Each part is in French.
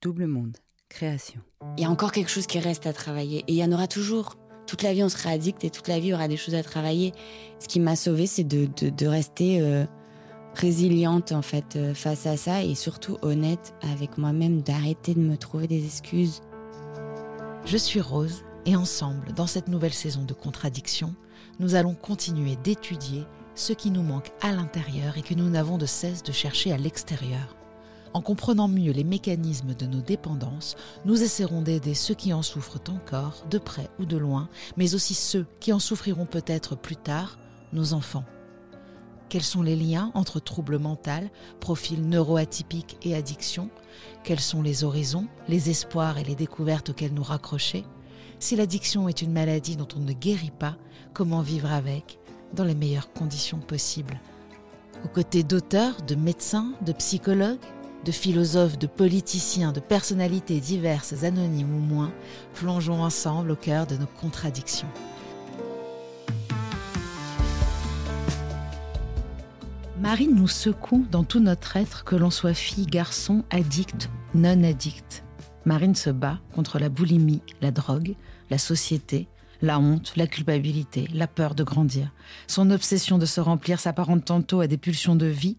Double Monde, création. Il y a encore quelque chose qui reste à travailler. Et il y en aura toujours. Toute la vie, on sera addict et toute la vie, il y aura des choses à travailler. Ce qui m'a sauvée, c'est de, rester euh, résiliente, en fait, euh, face à ça et surtout honnête avec moi-même, d'arrêter de me trouver des excuses. Je suis Rose et ensemble, dans cette nouvelle saison de contradictions, nous allons continuer d'étudier ce qui nous manque à l'intérieur et que nous n'avons de cesse de chercher à l'extérieur. En comprenant mieux les mécanismes de nos dépendances, nous essaierons d'aider ceux qui en souffrent encore, de près ou de loin, mais aussi ceux qui en souffriront peut-être plus tard, nos enfants. Quels sont les liens entre troubles mentaux, profils neuroatypiques et addiction Quels sont les horizons, les espoirs et les découvertes auxquels nous raccrocher? Si l'addiction est une maladie dont on ne guérit pas, comment vivre avec dans les meilleures conditions possibles? Aux côtés d'auteurs, de médecins, de psychologues, de philosophes, de politiciens, de personnalités diverses, anonymes ou moins, plongeons ensemble au cœur de nos contradictions. Marine nous secoue dans tout notre être, que l'on soit fille, garçon, addict, non addict. Marine se bat contre la boulimie, la drogue, la société, la honte, la culpabilité, la peur de grandir. Son obsession de se remplir s'apparente tantôt à des pulsions de vie,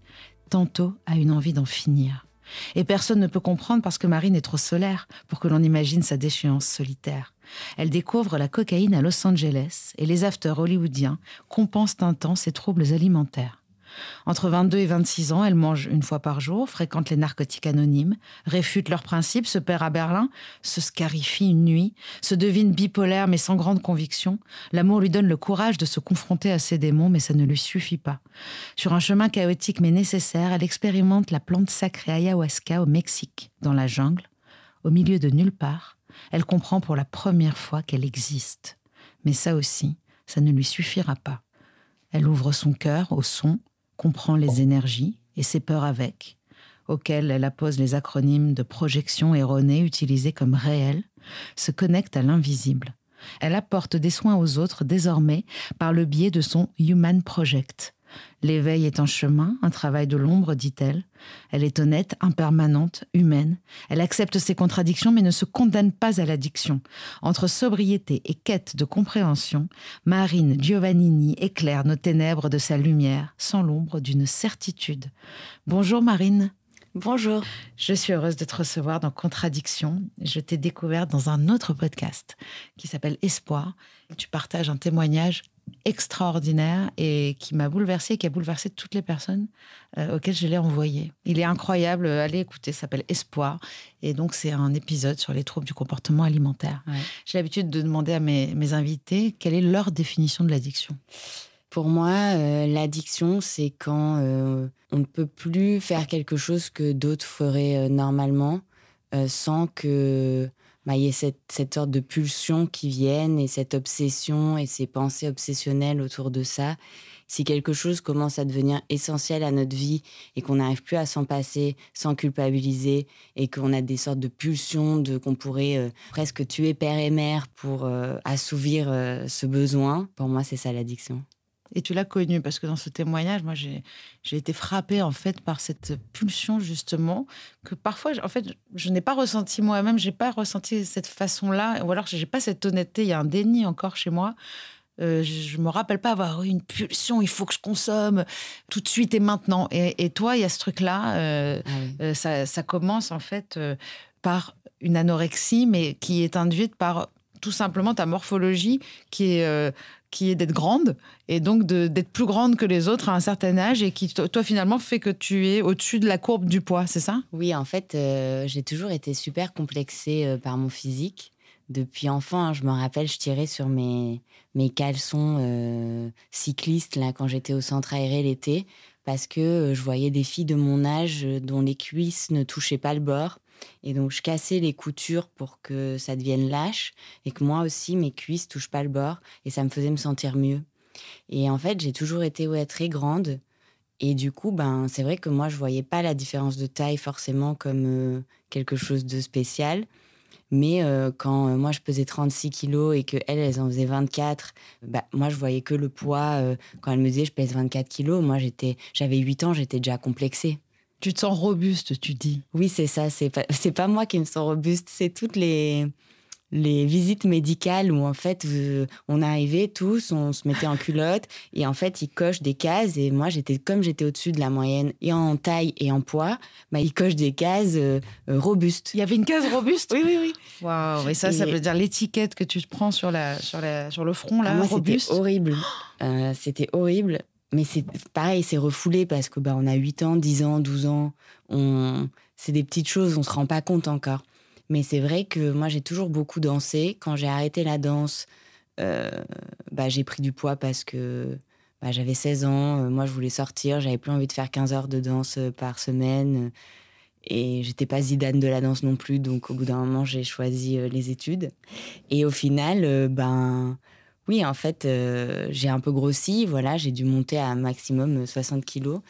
tantôt à une envie d'en finir. Et personne ne peut comprendre parce que Marine est trop solaire pour que l'on imagine sa déchéance solitaire. Elle découvre la cocaïne à Los Angeles et les afters hollywoodiens compensent un temps ses troubles alimentaires. Entre 22 et 26 ans, elle mange une fois par jour, fréquente les narcotiques anonymes, réfute leurs principes, se perd à Berlin, se scarifie une nuit, se devine bipolaire mais sans grande conviction. L'amour lui donne le courage de se confronter à ses démons, mais ça ne lui suffit pas. Sur un chemin chaotique mais nécessaire, elle expérimente la plante sacrée ayahuasca au Mexique, dans la jungle, au milieu de nulle part. Elle comprend pour la première fois qu'elle existe. Mais ça aussi, ça ne lui suffira pas. Elle ouvre son cœur au son, comprend les énergies et ses peurs avec, auxquelles elle appose les acronymes de projection erronée utilisés comme réels, se connecte à l'invisible. Elle apporte des soins aux autres désormais par le biais de son Human Project, L'éveil est un chemin, un travail de l'ombre, dit-elle. Elle est honnête, impermanente, humaine. Elle accepte ses contradictions mais ne se condamne pas à l'addiction. Entre sobriété et quête de compréhension, Marine Giovannini éclaire nos ténèbres de sa lumière, sans l'ombre d'une certitude. Bonjour Marine. Bonjour. Je suis heureuse de te recevoir dans Contradiction. Je t'ai découverte dans un autre podcast qui s'appelle Espoir. Tu partages un témoignage extraordinaire et qui m'a bouleversée et qui a bouleversé toutes les personnes euh, auxquelles je l'ai envoyé. Il est incroyable, allez écouter, ça s'appelle Espoir. Et donc, c'est un épisode sur les troubles du comportement alimentaire. J'ai l'habitude de demander à mes, invités quelle est leur définition de l'addiction. Pour moi, euh, l'addiction, c'est quand euh, on ne peut plus faire quelque chose que d'autres feraient normalement sans que bah, y a cette, cette, sorte de pulsion qui viennent et cette obsession et ces pensées obsessionnelles autour de ça. Si quelque chose commence à devenir essentiel à notre vie et qu'on n'arrive plus à s'en passer sans culpabiliser et qu'on a des sortes de pulsions de qu'on pourrait euh, presque tuer père et mère pour euh, assouvir euh, ce besoin, pour moi c'est ça l'addiction. Et tu l'as connu parce que dans ce témoignage, moi, j'ai, été frappée en fait par cette pulsion justement que parfois, en fait, je n'ai pas ressenti moi-même, j'ai pas ressenti cette façon-là, ou alors j'ai pas cette honnêteté. Il y a un déni encore chez moi. Euh, je me rappelle pas avoir eu une pulsion, il faut que je consomme tout de suite et maintenant. Et, toi, il y a ce truc-là, euh, ah euh, ça, ça, commence en fait euh, par une anorexie, mais qui est induite par tout simplement ta morphologie qui est, qui est d'être grande et donc d'être plus grande que les autres à un certain âge et qui, toi, finalement, fait que tu es au-dessus de la courbe du poids, c'est ça? Oui, en fait, euh, j'ai toujours été super complexée euh, par mon physique. Depuis enfant, hein, je me rappelle, je tirais sur mes, mes caleçons cyclistes là, quand j'étais au centre aéré l'été parce que je voyais des filles de mon âge dont les cuisses ne touchaient pas le bord et donc, je cassais les coutures pour que ça devienne lâche et que moi aussi, mes cuisses touchent pas le bord et ça me faisait me sentir mieux. Et en fait, j'ai toujours été très grande. Et du coup, ben, c'est vrai que moi, je voyais pas la différence de taille forcément comme euh, quelque chose de spécial. Mais euh, quand euh, moi, je pesais 36 kilos et qu'elles, elles en faisaient 24, bah, moi, je voyais que le poids. quand elles me disaient je pèse 24 kilos, moi, j'étais, j'avais 8 ans, j'étais déjà complexée. Tu te sens robuste, tu dis. Oui, c'est ça. C'est pas, pas moi qui me sens robuste, c'est toutes les, les visites médicales où en fait euh, on arrivait tous, on se mettait en culotte et en fait ils cochent des cases et moi j'étais comme j'étais au-dessus de la moyenne et en taille et en poids, bah ils cochent des cases euh, euh, robustes. Il y avait une case robuste? Oui oui oui. Waouh et ça ça veut dire l'étiquette que tu te prends sur la sur la sur le front là Ah, moi c'était robuste? horrible. Euh, c'était horrible. Mais c'est pareil, c'est refoulé parce que bah, on a 8 ans, 10 ans, 12 ans. On... C'est des petites choses, on se rend pas compte encore. Mais c'est vrai que moi, j'ai toujours beaucoup dansé. Quand j'ai arrêté la danse, euh, bah, j'ai pris du poids parce que bah, j'avais 16 ans. Euh, moi, je voulais sortir. J'avais plus envie de faire 15 heures de danse euh, par semaine. Et j'étais pas Zidane de la danse non plus. Donc, au bout d'un moment, j'ai choisi les études. Et au final, ben, oui, en fait, euh, j'ai un peu grossi. Voilà, j'ai dû monter à un maximum euh, 60 kilos.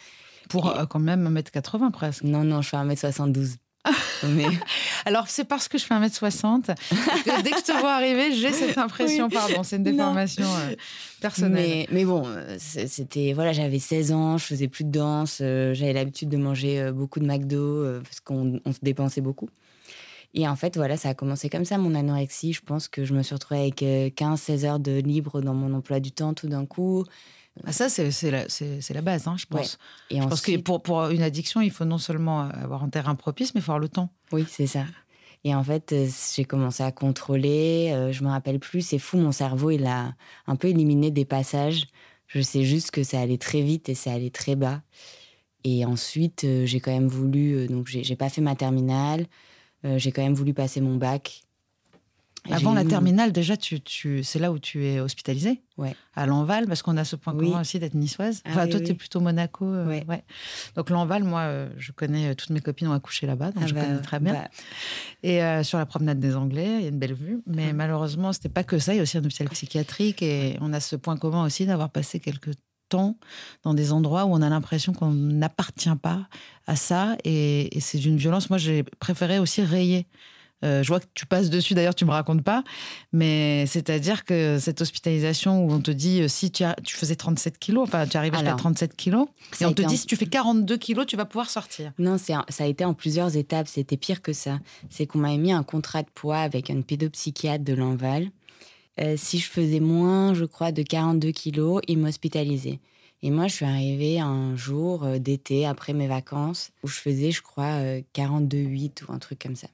pour et- euh, quand même 1m80 presque. Non, non, je fais 1m72. Mais Alors c'est parce que je fais 1m60 que dès que je te vois arriver, j'ai cette impression, Oui. pardon, c'est une déformation euh, personnelle. Mais, mais bon, euh, c'était voilà, j'avais 16 ans, je faisais plus de danse, euh, j'avais l'habitude de manger euh, beaucoup de McDo euh, parce qu'on on se dépensait beaucoup. Et en fait, voilà, ça a commencé comme ça mon anorexie. Je pense que je me suis retrouvée avec 15-16 heures de libre dans mon emploi du temps tout d'un coup. Ah, ça c'est la, la base, hein, je pense. Et Je pense que pour, pour une addiction, il faut non seulement avoir un terrain propice, mais il faut avoir le temps. Oui, c'est ça. Et en fait, euh, j'ai commencé à contrôler. euh, je me rappelle plus. C'est fou, mon cerveau, il a un peu éliminé des passages. Je sais juste que ça allait très vite et ça allait très bas. Et ensuite, euh, j'ai quand même voulu. euh, donc, j'ai pas fait ma terminale. Euh, j'ai quand même voulu passer mon bac. Avant la eu- terminale, déjà, tu, tu, c'est là où tu es hospitalisé Ouais. À Lanval, parce qu'on a ce point Oui. commun aussi d'être niçoise. Ah Enfin, oui, toi, oui. tu es plutôt Monaco. euh, Ouais. ouais. Donc, Lanval, moi, euh, je connais, euh, toutes mes copines ont accouché là-bas, donc Ah je bah, connais très bien. bah, Et euh, sur la promenade des Anglais, il y a une belle vue. Mais Mm. malheureusement, c'était pas que ça. Il y a aussi un hôpital psychiatrique. Et on a ce point commun aussi d'avoir passé quelques temps dans des endroits où on a l'impression qu'on n'appartient pas à ça. Et, et c'est d'une violence. Moi, j'ai préféré aussi rayer. Euh, je vois que tu passes dessus, d'ailleurs, tu me racontes pas. Mais c'est-à-dire que cette hospitalisation où on te dit euh, si tu, as- tu faisais 37 kilos, enfin, tu arrives jusqu'à Alors, 37 kilos, et on te dit si tu fais 42 kilos, tu vas pouvoir sortir. Non, un- ça a été en plusieurs étapes. C'était pire que ça. C'est qu'on m'avait mis un contrat de poids avec un pédopsychiatre de Lanval. Euh, si je faisais moins, je crois, de 42 kilos, il m'hospitalisait. Et moi, je suis arrivée un jour euh, d'été, après mes vacances, où je faisais, je crois, euh, 42,8 ou un truc comme ça.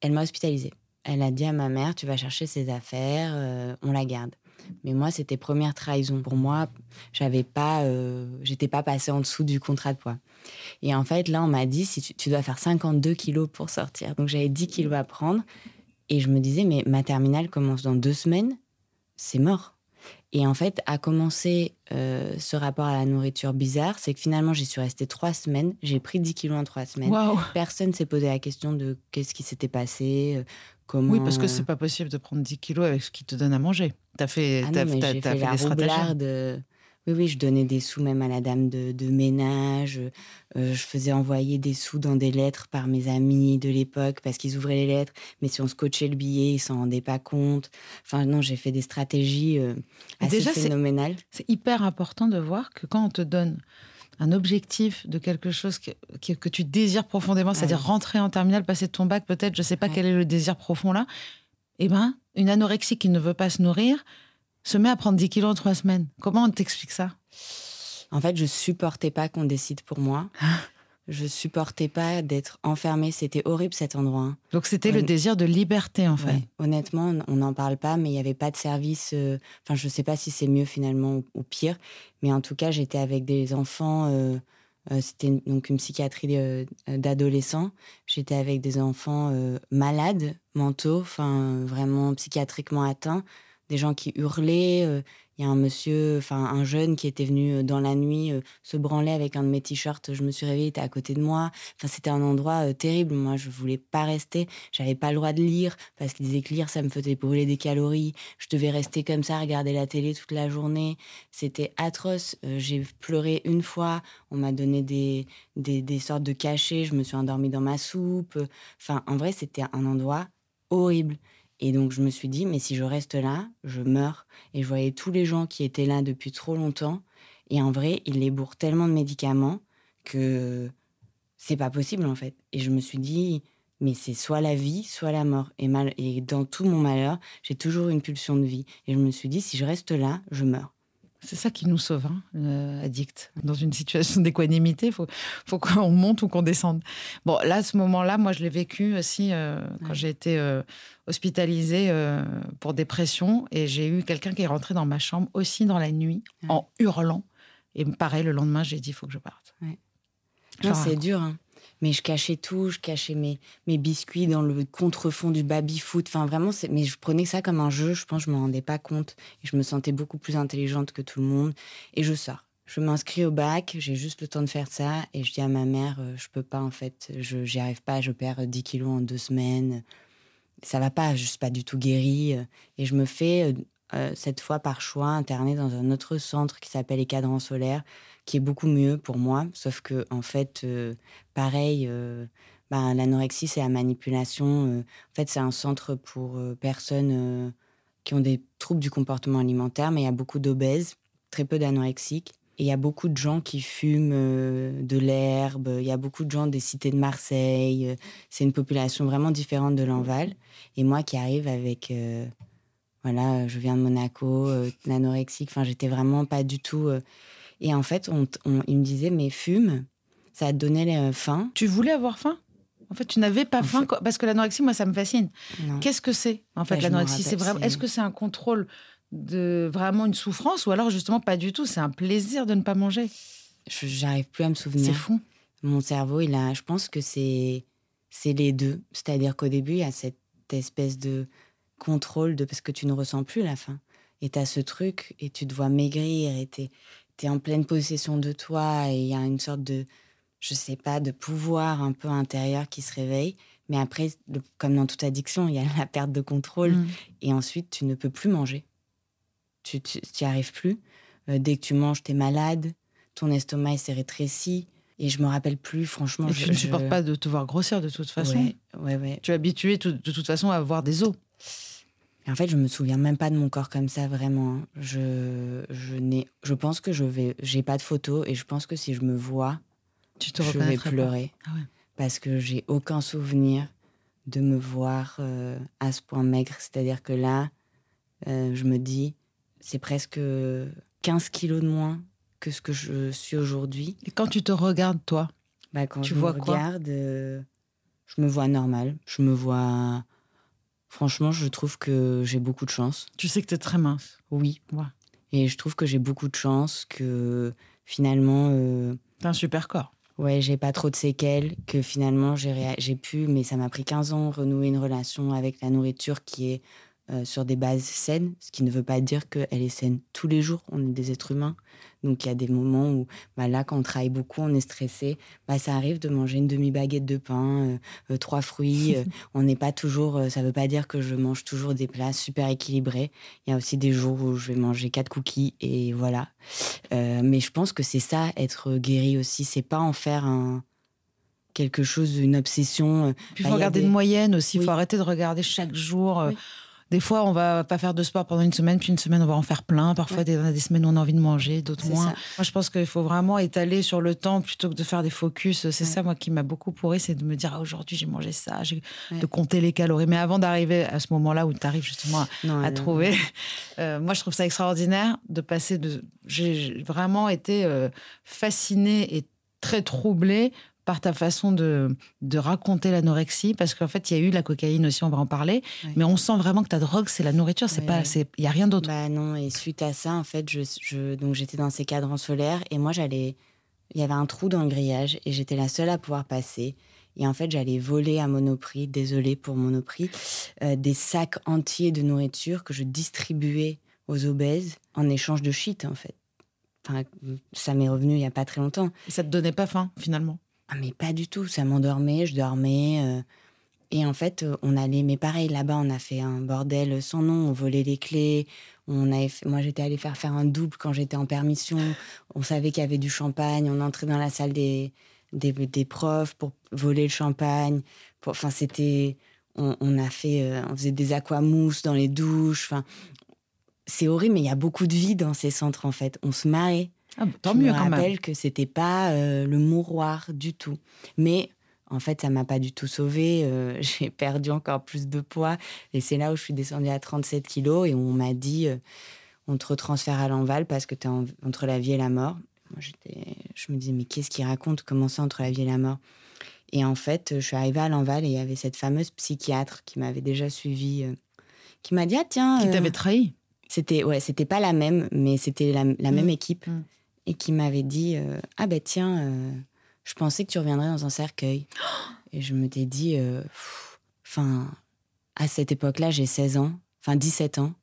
Elle m'a hospitalisée. Elle a dit à ma mère, tu vas chercher ses affaires, euh, on la garde. Mais moi, c'était première trahison. Pour moi, j'avais pas, euh, j'étais pas passée en dessous du contrat de poids. Et en fait, là, on m'a dit, si tu, tu dois faire 52 kilos pour sortir. Donc, j'avais 10 kilos à prendre. Et je me disais, mais ma terminale commence dans deux semaines, c'est mort. Et en fait, a commencé euh, ce rapport à la nourriture bizarre, c'est que finalement, j'y suis restée trois semaines. J'ai pris 10 kilos en trois semaines. Waouh! Personne s'est posé la question de qu'est-ce qui s'était passé, euh, comment. Oui, parce que c'est pas possible de prendre 10 kilos avec ce qui te donne à manger. T'as fait, Ah t'as, non, fait, fait la des stratagèmes. Oui, oui, je donnais des sous même à la dame de, de ménage. euh, je faisais envoyer des sous dans des lettres par mes amis de l'époque parce qu'ils ouvraient les lettres. Mais si on scotchait le billet, ils s'en rendaient pas compte. Enfin, non, j'ai fait des stratégies euh, assez déjà, phénoménales. C'est hyper important de voir que quand on te donne un objectif de quelque chose que, que, que tu désires profondément, c'est-à-dire ouais. rentrer en terminale, passer ton bac, peut-être, je sais pas Ouais. quel est le désir profond là, eh ben, une anorexie qui ne veut pas se nourrir se met à prendre 10 kilos en trois semaines. Comment on t'explique ça? En fait, je supportais pas qu'on décide pour moi. Je supportais pas d'être enfermée. C'était horrible cet endroit. hein. Donc c'était le désir de liberté en fait. Ouais. Honnêtement, on- n'en parle pas, mais il n'y avait pas de service. euh, Enfin, je ne sais pas si c'est mieux finalement ou, pire, mais en tout cas, j'étais avec des enfants. euh, euh, C'était une- donc une psychiatrie d'adolescents. J'étais avec des enfants malades, mentaux, enfin vraiment psychiatriquement atteints, des gens qui hurlaient. euh, Il y a un monsieur, enfin un jeune qui était venu euh, dans la nuit euh, se branler avec un de mes t-shirts. Je me suis réveillée, il était à côté de moi. Enfin, c'était un endroit terrible. Moi, je voulais pas rester. J'avais pas le droit de lire parce qu'il disait que lire, ça me faisait brûler des calories. Je devais rester comme ça, regarder la télé toute la journée. C'était atroce. J'ai pleuré une fois. On m'a donné des, des, des sortes de cachets. Je me suis endormie dans ma soupe. Enfin, en vrai, c'était un endroit horrible. Et donc, je me suis dit, mais si je reste là, je meurs. Et je voyais tous les gens qui étaient là depuis trop longtemps. Et en vrai, ils les bourrent tellement de médicaments que c'est pas possible en fait. Et je me suis dit, mais c'est soit la vie, soit la mort. Et, mal, et dans tout mon malheur, j'ai toujours une pulsion de vie. Et je me suis dit, si je reste là, je meurs. C'est ça qui nous sauve, hein, euh, addict. Dans une situation d'équanimité, il faut, faut qu'on monte ou qu'on descende. Bon, là, ce moment-là, moi, je l'ai vécu aussi euh, quand j'ai été euh, hospitalisée pour dépression. Et j'ai eu quelqu'un qui est rentré dans ma chambre aussi dans la nuit, en hurlant. Et pareil, le lendemain, j'ai dit, il faut que je parte. c'est dur. Hein. Mais je cachais tout, je cachais mes, mes biscuits dans le contrefond du baby-foot. Enfin, vraiment, mais je prenais ça comme un jeu. Je pense je me rendais pas compte. Et je me sentais beaucoup plus intelligente que tout le monde. Et je sors. Je m'inscris au bac, j'ai juste le temps de faire ça. Et je dis à ma mère, euh, je peux pas, en fait. Je n'y arrive pas, je perds 10 kilos en deux semaines. Ça va pas, je suis pas du tout guérie. Et je me fais, euh, cette fois par choix, interner dans un autre centre qui s'appelle les cadrans solaires qui est beaucoup mieux pour moi. Sauf que, en fait, euh, pareil, euh, ben, l'anorexie, c'est la manipulation. Euh, en fait, c'est un centre pour personnes qui ont des troubles du comportement alimentaire, mais il y a beaucoup d'obèses, très peu d'anorexiques. Et il y a beaucoup de gens qui fument de l'herbe, il y a beaucoup de gens des cités de Marseille. c'est une population vraiment différente de l'Enval. Et moi qui arrive avec voilà, je viens de Monaco, l'anorexique, enfin, j'étais vraiment pas du tout. Et en fait, on, il me disait, mais fume, ça te donnait faim. Tu voulais avoir faim? En fait, tu n'avais pas faim parce que l'anorexie, moi, ça me fascine. Qu'est-ce que c'est En fait, bah, l'anorexie, c'est vraiment. Est-ce que c'est un contrôle de vraiment une souffrance ou alors justement pas du tout? C'est un plaisir de ne pas manger? J'arrive plus à me souvenir. C'est fou. Mon cerveau, il a. Je pense que c'est c'est les deux. C'est-à-dire qu'au début, il y a cette espèce de contrôle de parce que tu ne ressens plus la faim. Et tu as ce truc et tu te vois maigrir et tu es en pleine possession de toi et il y a une sorte de, je sais pas, de pouvoir un peu intérieur qui se réveille. Mais après, comme dans toute addiction, il y a la perte de contrôle. Mmh. Et ensuite, tu ne peux plus manger. Tu n'y arrives plus. Euh, dès que tu manges, tu es malade. Ton estomac s'est rétréci. Et je me rappelle plus, franchement. Et je, tu ne supportes pas de te voir grossir de toute façon. Ouais, ouais, Tu es habitué de toute façon à avoir des os en fait, je me souviens même pas de mon corps comme ça vraiment. Hein. Je, je n'ai, je pense que je vais, j'ai pas de photos et je pense que si je me vois, tu te je vais pleurer ah parce que j'ai aucun souvenir de me voir euh, à ce point maigre. C'est-à-dire que là, euh, je me dis, c'est presque 15 kilos de moins que ce que je suis aujourd'hui. Et quand tu te regardes, toi, bah, quand tu je vois me quoi? regarde, euh, je me vois normal. Je me vois Franchement, je trouve que j'ai beaucoup de chance. Tu sais que tu es très mince. Oui. Et je trouve que j'ai beaucoup de chance, que finalement. Euh, T'as un super corps. Ouais, j'ai pas trop de séquelles, que finalement j'ai pu, mais ça m'a pris 15 ans, renouer une relation avec la nourriture qui est euh, sur des bases saines, ce qui ne veut pas dire qu'elle est saine tous les jours. On est des êtres humains. Donc il y a des moments où, bah, là, quand on travaille beaucoup, on est stressé. Bah, ça arrive de manger une demi-baguette de pain, euh, euh, trois fruits. on n'est pas toujours. ça ne veut pas dire que je mange toujours des plats super équilibrés. Il y a aussi des jours où je vais manger quatre cookies et voilà. mais je pense que c'est ça, être guéri aussi. C'est pas en faire un quelque chose, une obsession. il faut bah, regarder une moyenne aussi. Il faut arrêter de regarder chaque jour. Des fois, on va pas faire de sport pendant une semaine, puis une semaine, on va en faire plein. Parfois, il y a des semaines où on a envie de manger, d'autres moins. Moi, je pense qu'il faut vraiment étaler sur le temps plutôt que de faire des focus. C'est ça, moi, qui m'a beaucoup pourri, c'est de me dire, ah, aujourd'hui, j'ai mangé ça, de compter les calories. Mais avant d'arriver à ce moment-là où tu arrives justement à, trouver, euh, moi, je trouve ça extraordinaire de passer de. J'ai vraiment été euh, fascinée et très troublée par ta façon de, de raconter l'anorexie, parce qu'en fait, il y a eu la cocaïne aussi, on va en parler, mais on sent vraiment que ta drogue, c'est la nourriture, c'est pas, il y a rien d'autre. Bah non, et suite à ça, en fait, je, je donc j'étais dans ces cadrans solaires et moi, j'allais, il y avait un trou dans le grillage et j'étais la seule à pouvoir passer. Et en fait, j'allais voler à Monoprix, désolé pour Monoprix, euh, des sacs entiers de nourriture que je distribuais aux obèses en échange de shit, en fait. Enfin, ça m'est revenu il y a pas très longtemps. Et ça te donnait pas faim, finalement? Ah, mais pas du tout. Ça m'endormait, je dormais. Euh. et en fait, euh, on allait, mais pareil, là-bas, on a fait un bordel sans nom. On volait les clés. On avait moi, j'étais allée faire faire un double quand j'étais en permission. On savait qu'il y avait du champagne. On entrait dans la salle des, des, des profs pour voler le champagne. Enfin, c'était. On, a fait. Euh, on faisait des aquamousses dans les douches. Enfin, c'est horrible, mais il y a beaucoup de vie dans ces centres, en fait. On se marrait. Ah, bah, tant je mieux me quand rappelle même. que c'était pas euh, le mouroir du tout. Mais en fait, ça m'a pas du tout sauvée. euh, j'ai perdu encore plus de poids. Et c'est là où je suis descendue à 37 kilos et on m'a dit euh, on te retransfère à l'enval parce que tu es entre la vie et la mort. Moi, je me disais mais qu'est-ce qu'il raconte? Comment ça entre la vie et la mort? Et en fait, je suis arrivée à l'enval et il y avait cette fameuse psychiatre qui m'avait déjà suivie, euh, qui m'a dit ah tiens. Qui t'avait trahi? c'était ouais, c'était pas la même, mais c'était la, la même équipe Mm. Et qui m'avait dit euh, ah ben tiens, euh, je pensais que tu reviendrais dans un cercueil. et je me t'ai dit, euh, enfin, à cette époque-là, j'ai 16 ans, enfin 17 ans.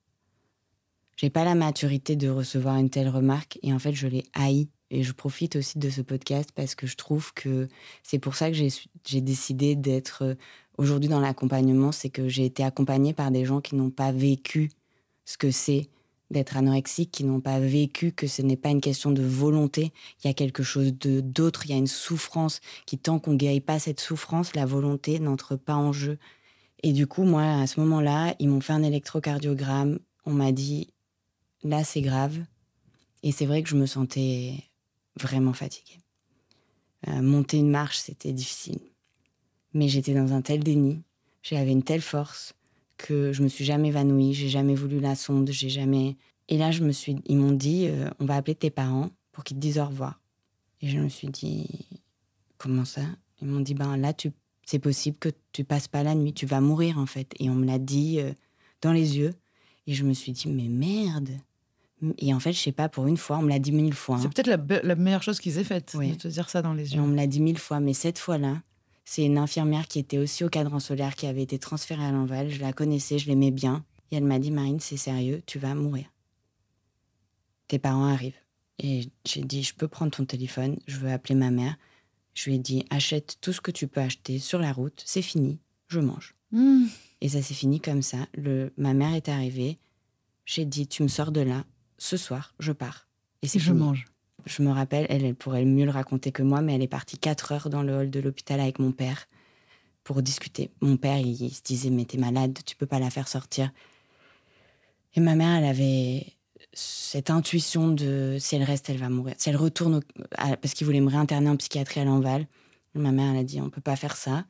J'ai pas la maturité de recevoir une telle remarque et en fait, je l'ai haï. Et je profite aussi de ce podcast parce que je trouve que c'est pour ça que j'ai décidé d'être aujourd'hui dans l'accompagnement. C'est que j'ai été accompagnée par des gens qui n'ont pas vécu ce que c'est d'être anorexique, qui n'ont pas vécu que ce n'est pas une question de volonté. Il y a quelque chose de d'autre, il y a une souffrance qui, tant qu'on guérit pas cette souffrance, la volonté n'entre pas en jeu. Et du coup, moi, à ce moment-là, ils m'ont fait un électrocardiogramme. On m'a dit, là, c'est grave. Et c'est vrai que je me sentais vraiment fatiguée. Euh, monter une marche, c'était difficile. Mais j'étais dans un tel déni, j'avais une telle force que je me suis jamais évanouie, j'ai jamais voulu la sonde, j'ai jamais. Et là, je me suis, ils m'ont dit, euh, on va appeler tes parents pour qu'ils te disent au revoir. Et je me suis dit, comment ça? Ils m'ont dit, ben là, tu, c'est possible que tu passes pas la nuit, tu vas mourir en fait. Et on me l'a dit euh, dans les yeux. Et je me suis dit, mais merde. Et en fait, je sais pas, pour une fois, on me l'a dit mille fois. hein. C'est peut-être la, meilleure chose qu'ils aient faite, Oui. de te dire ça dans les Et yeux. on me l'a dit mille fois, mais cette fois-là, c'est une infirmière qui était aussi au cadran solaire, qui avait été transférée à l'enval. Je la connaissais, je l'aimais bien. Et elle m'a dit, Marine, c'est sérieux, tu vas mourir. Tes parents arrivent. Et j'ai dit, je peux prendre ton téléphone, je veux appeler ma mère. Je lui ai dit, achète tout ce que tu peux acheter sur la route, c'est fini, je mange. Mmh. Et ça s'est fini comme ça. Le, ma mère est arrivée. J'ai dit, tu me sors de là. Ce soir, je pars. Et c'est je fini. mange. Je me rappelle, elle, pourrait mieux le raconter que moi, mais elle est partie quatre heures dans le hall de l'hôpital avec mon père pour discuter. Mon père, il, se disait, mais t'es malade, tu peux pas la faire sortir. Et ma mère, elle avait cette intuition de si elle reste, elle va mourir. Si elle retourne, parce qu'il voulait me réinterner en psychiatrie à l'Enval. Ma mère, elle a dit, on peut pas faire ça.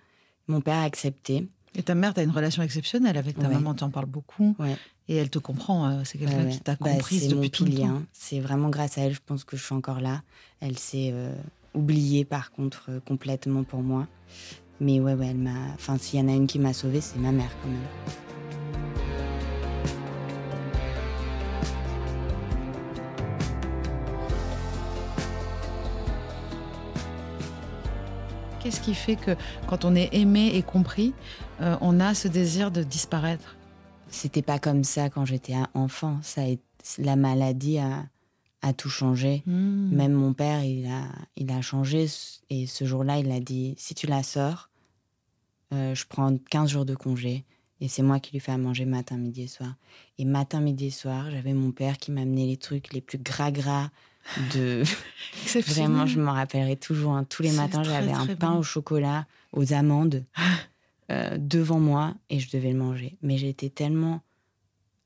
Mon père a accepté. Et ta mère, tu as une relation exceptionnelle avec ta Ouais. maman, tu en parles beaucoup. Ouais. Et elle te comprend, euh, c'est quelqu'un Ouais, qui t'a Bah, comprise depuis tout le temps. hein. C'est vraiment grâce à elle, je pense que je suis encore là. Elle s'est euh, oubliée, par contre, euh, complètement pour moi. Mais ouais, ouais, elle m'a. Enfin, s'il y en a une qui m'a sauvée, c'est ma mère quand même. Qu'est-ce qui fait que quand on est aimé et compris, euh, on a ce désir de disparaître C'était pas comme ça quand j'étais enfant. Ça a La maladie a, a tout changé. Mmh. Même mon père, il a, il a changé. Et ce jour-là, il a dit si tu la sors, euh, je prends 15 jours de congé. Et c'est moi qui lui fais à manger matin, midi et soir. Et matin, midi et soir, j'avais mon père qui m'amenait les trucs les plus gras-gras de. Vraiment, je m'en rappellerai toujours. hein. Tous les matins, j'avais un pain bon. au chocolat, aux amandes, euh, devant moi et je devais le manger. Mais j'étais tellement.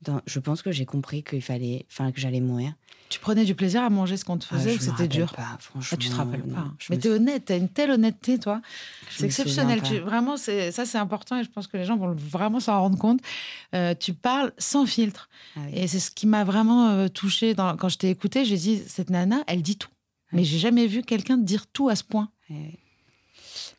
dans- Je pense que j'ai compris qu'il fallait, enfin que j'allais mourir. Tu prenais du plaisir à manger ce qu'on te Ah, faisait ou c'était dur? pas, Ah, franchement. tu te rappelles non. pas. Je Mais t'es honnête, t'as une telle honnêteté, toi. C'est exceptionnel. Tu, vraiment, c'est, ça, c'est important et je pense que les gens vont vraiment s'en rendre compte. Euh, tu parles sans filtre. Ah oui. Et c'est ce qui m'a vraiment euh, touchée dans- quand je t'ai écoutée. J'ai dit, cette nana, elle dit tout. Mais j'ai jamais vu quelqu'un dire tout à ce point. Ouais.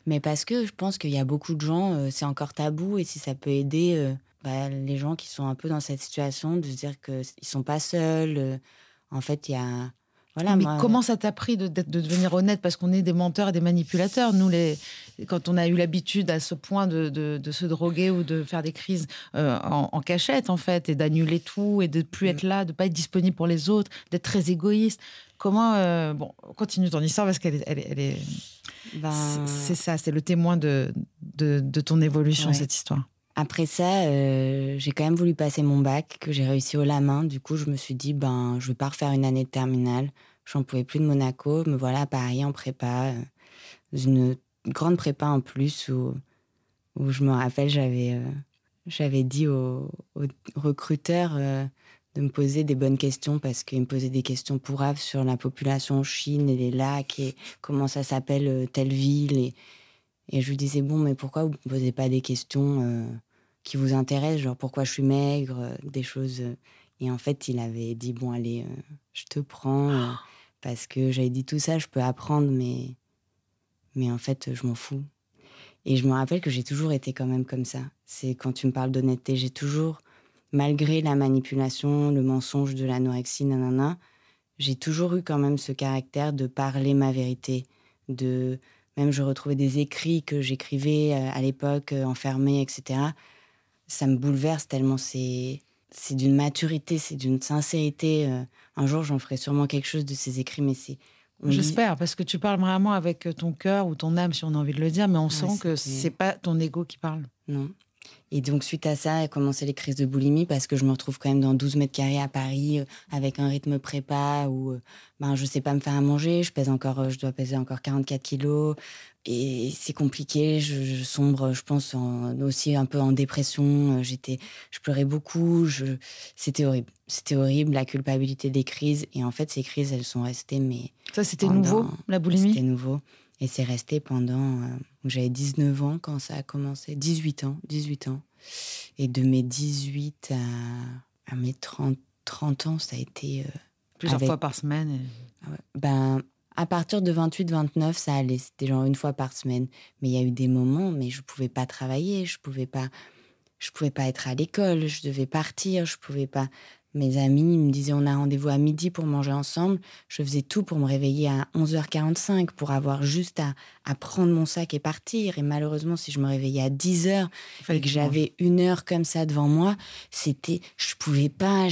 Mais parce que je pense qu'il y a beaucoup de gens, euh, c'est encore tabou, et si ça peut aider euh, bah, les gens qui sont un peu dans cette situation, de se dire qu'ils sont pas seuls. euh, en fait, il y a. Voilà, mais moi, comment ça t'a pris de, devenir honnête? Parce qu'on est des menteurs et des manipulateurs. Nous, les, quand on a eu l'habitude à ce point de, de- de se droguer ou de faire des crises euh, en, en cachette, en fait, et d'annuler tout, et de plus Mm. être là, de pas être disponible pour les autres, d'être très égoïste. Comment. euh, bon, continue ton histoire parce qu'elle est. elle est- elle est- ben, c'est- C'est ça, c'est le témoin de, de, de ton évolution, Ouais. cette histoire. Après ça, euh, j'ai quand même voulu passer mon bac, que j'ai réussi au la main. Du coup, je me suis dit, ben, je vais pas refaire une année de terminale. J'en pouvais plus de Monaco. Me voilà à Paris en prépa. euh, une grande prépa en plus où, où je me rappelle, j'avais euh, j'avais dit au, au recruteur euh, me poser des bonnes questions parce qu'il me posait des questions pourraves sur la population en Chine et les lacs et comment ça s'appelle euh, telle ville. Et, et je lui disais, bon, mais pourquoi vous ne me posez pas des questions euh, qui vous intéressent, genre pourquoi je suis maigre, euh, des choses. Et en fait, il avait dit, bon, allez, je te prends parce que j'avais dit tout ça, je peux apprendre, mais, mais en fait, je m'en fous. Et je me rappelle que j'ai toujours été quand même comme ça. C'est quand tu me parles d'honnêteté, j'ai toujours malgré la manipulation, le mensonge de l'anorexie, nanana, j'ai toujours eu quand même ce caractère de parler ma vérité, de même je retrouvais des écrits que j'écrivais euh, à l'époque euh, enfermés, etc. Ça me bouleverse tellement c'est c'est d'une maturité, c'est d'une sincérité. Euh. Un jour, j'en ferai sûrement quelque chose de ces écrits, mais c'est J'espère, parce que tu parles vraiment avec ton cœur ou ton âme, si on a envie de le dire, mais on sent que c'est pas ton ego qui parle. Non. Et donc, suite à ça, a commencé les crises de boulimie parce que je me retrouve quand même dans 12 mètres carrés à Paris euh, avec un rythme prépa où euh, ben, je sais pas me faire à manger. Je pèse encore, euh, je dois peser encore 44 kilos. Et c'est compliqué. Je, sombre, je pense, aussi un peu en dépression. J'étais, je pleurais beaucoup. Je, c'était horrible. C'était horrible, la culpabilité des crises. Et en fait, ces crises, elles sont restées. Mais ça, c'était nouveau, la boulimie? C'était nouveau. Et c'est resté pendant. Euh, j'avais 19 ans quand ça a commencé. 18 ans. 18 ans. Et de mes 18 à, à mes 30, 30 ans, ça a été. Euh, Plusieurs fois par semaine ah Ben. À partir de 28-29, ça allait. C'était genre une fois par semaine. Mais il y a eu des moments, mais je pouvais pas travailler, je pouvais pas, je pouvais pas être à l'école, je devais partir, je pouvais pas. Mes amis me disaient on a rendez-vous à midi pour manger ensemble. Je faisais tout pour me réveiller à 11h45 pour avoir juste à, à prendre mon sac et partir. Et malheureusement, si je me réveillais à 10h et que j'avais une heure comme ça devant moi, c'était, je pouvais pas.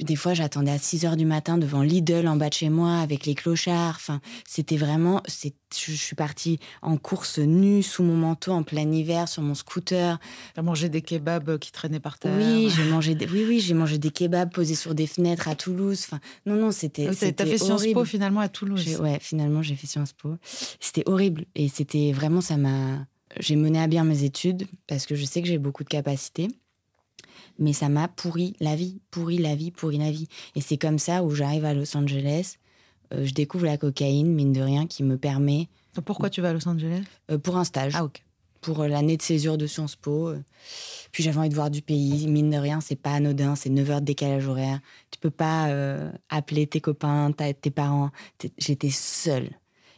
Des fois, j'attendais à 6h du matin devant Lidl en bas de chez moi avec les clochards. Enfin, c'était vraiment, je suis partie en course nue sous mon manteau en plein hiver sur mon scooter. T'as mangé des kebabs qui traînaient par terre. Oui, j'ai mangé des, oui, oui, j'ai mangé des kebabs posés sur des fenêtres à Toulouse. Enfin, non, non, c'était. T'as fait Sciences Po finalement à Toulouse. Ouais, finalement, j'ai fait Sciences Po. C'était horrible. Et c'était vraiment, ça m'a. J'ai mené à bien mes études parce que je sais que j'ai beaucoup de capacités. Mais ça m'a pourri la vie, pourri la vie, pourri la vie. Et c'est comme ça où j'arrive à Los Angeles. Euh, je découvre la cocaïne, mine de rien, qui me permet. Pourquoi tu vas à Los Angeles? Euh, Pour un stage. Ah, ok. Pour euh, l'année de césure de Sciences Po. Puis j'avais envie de voir du pays. Mine de rien, c'est pas anodin. C'est 9 heures de décalage horaire. Tu peux pas appeler tes copains, tes parents. J'étais seule.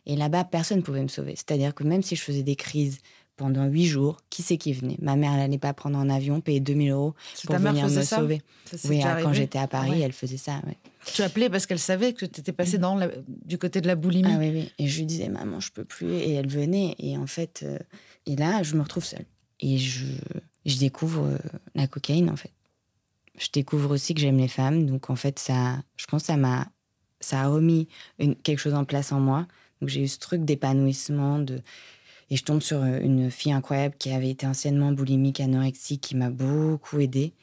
Et là-bas, personne ne pouvait me sauver. C'est-à-dire que même si je faisais des crises pendant huit jours, qui c'est qui venait? Ma mère, elle n'allait pas prendre un avion, payer 2000 euros pour venir me sauver. oui, quand j'étais à Paris, elle faisait ça. Tu appelais parce qu'elle savait que tu étais passé mm. dans du côté de la boulimie. Ah oui, oui. Et je lui disais, maman, je peux plus. Et elle venait. Et en fait, euh, et là, je me retrouve seule. Et je, découvre euh, la cocaïne, en fait. Je découvre aussi que j'aime les femmes. Donc, en fait, ça, je pense que ça m'a ça a remis quelque chose en place en moi. Donc j'ai eu ce truc d'épanouissement, de... et je tombe sur euh, une fille incroyable qui avait été anciennement boulimique, anorexique, qui m'a beaucoup aidée.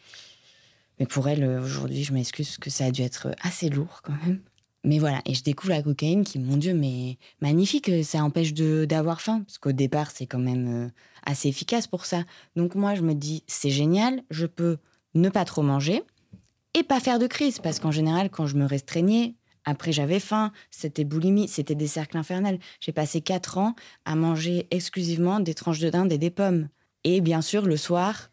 Mais pour elle, euh, aujourd'hui, je m'excuse que ça a dû être assez lourd quand même. Mais voilà, et je découvre la cocaïne qui, mon Dieu, mais magnifique, ça empêche d'avoir faim, parce qu'au départ, c'est quand même euh, assez efficace pour ça. Donc moi, je me dis, c'est génial, je peux ne pas trop manger et pas faire de crise, parce qu'en général, quand je me restreignais, après, j'avais faim, c'était boulimie, c'était des cercles infernels. J'ai passé quatre ans à manger exclusivement des tranches de dinde et des pommes. Et bien sûr, le soir,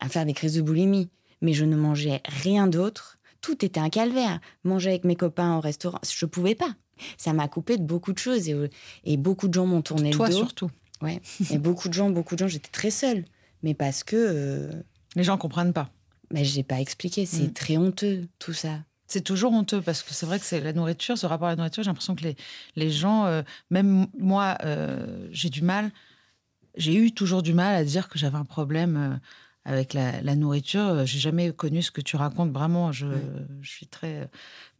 à faire des crises de boulimie. Mais je ne mangeais rien d'autre. Tout était un calvaire. Manger avec mes copains au restaurant, je ne pouvais pas. Ça m'a coupé de beaucoup de choses et, beaucoup de gens m'ont tourné le dos. Toi surtout. Ouais. et beaucoup de gens, beaucoup de gens, j'étais très seule. Mais parce que. Euh, Les gens comprennent pas. Mais j'ai pas expliqué. C'est mm. très honteux tout ça. C'est toujours honteux parce que c'est vrai que c'est la nourriture, ce rapport à la nourriture, j'ai l'impression que les, les gens, euh, même moi, euh, j'ai du mal, j'ai eu toujours du mal à dire que j'avais un problème avec la, nourriture. Euh, j'ai jamais connu ce que tu racontes. Vraiment, je, je, suis très,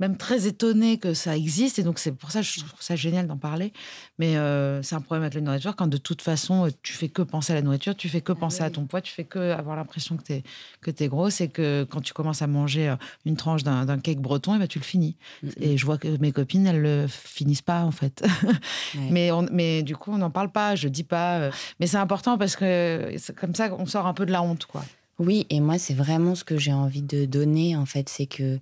même très étonnée que ça existe. Et donc, c'est pour ça que je trouve ça génial d'en parler. Mais euh, c'est un problème avec la nourriture quand de toute façon, tu fais que penser à la nourriture, tu fais que ah penser à ton poids, tu fais que avoir l'impression que tu es, que es grosse et que quand tu commences à manger euh, une tranche d'un cake breton, et ben, tu le finis. Et je vois que mes copines, elles le finissent pas, en fait. mais, on, mais du coup, on n'en parle pas, je dis pas. Mais c'est important parce que comme ça, on sort un peu de la honte. Oui, et moi, c'est vraiment ce que j'ai envie de donner, en fait, c'est que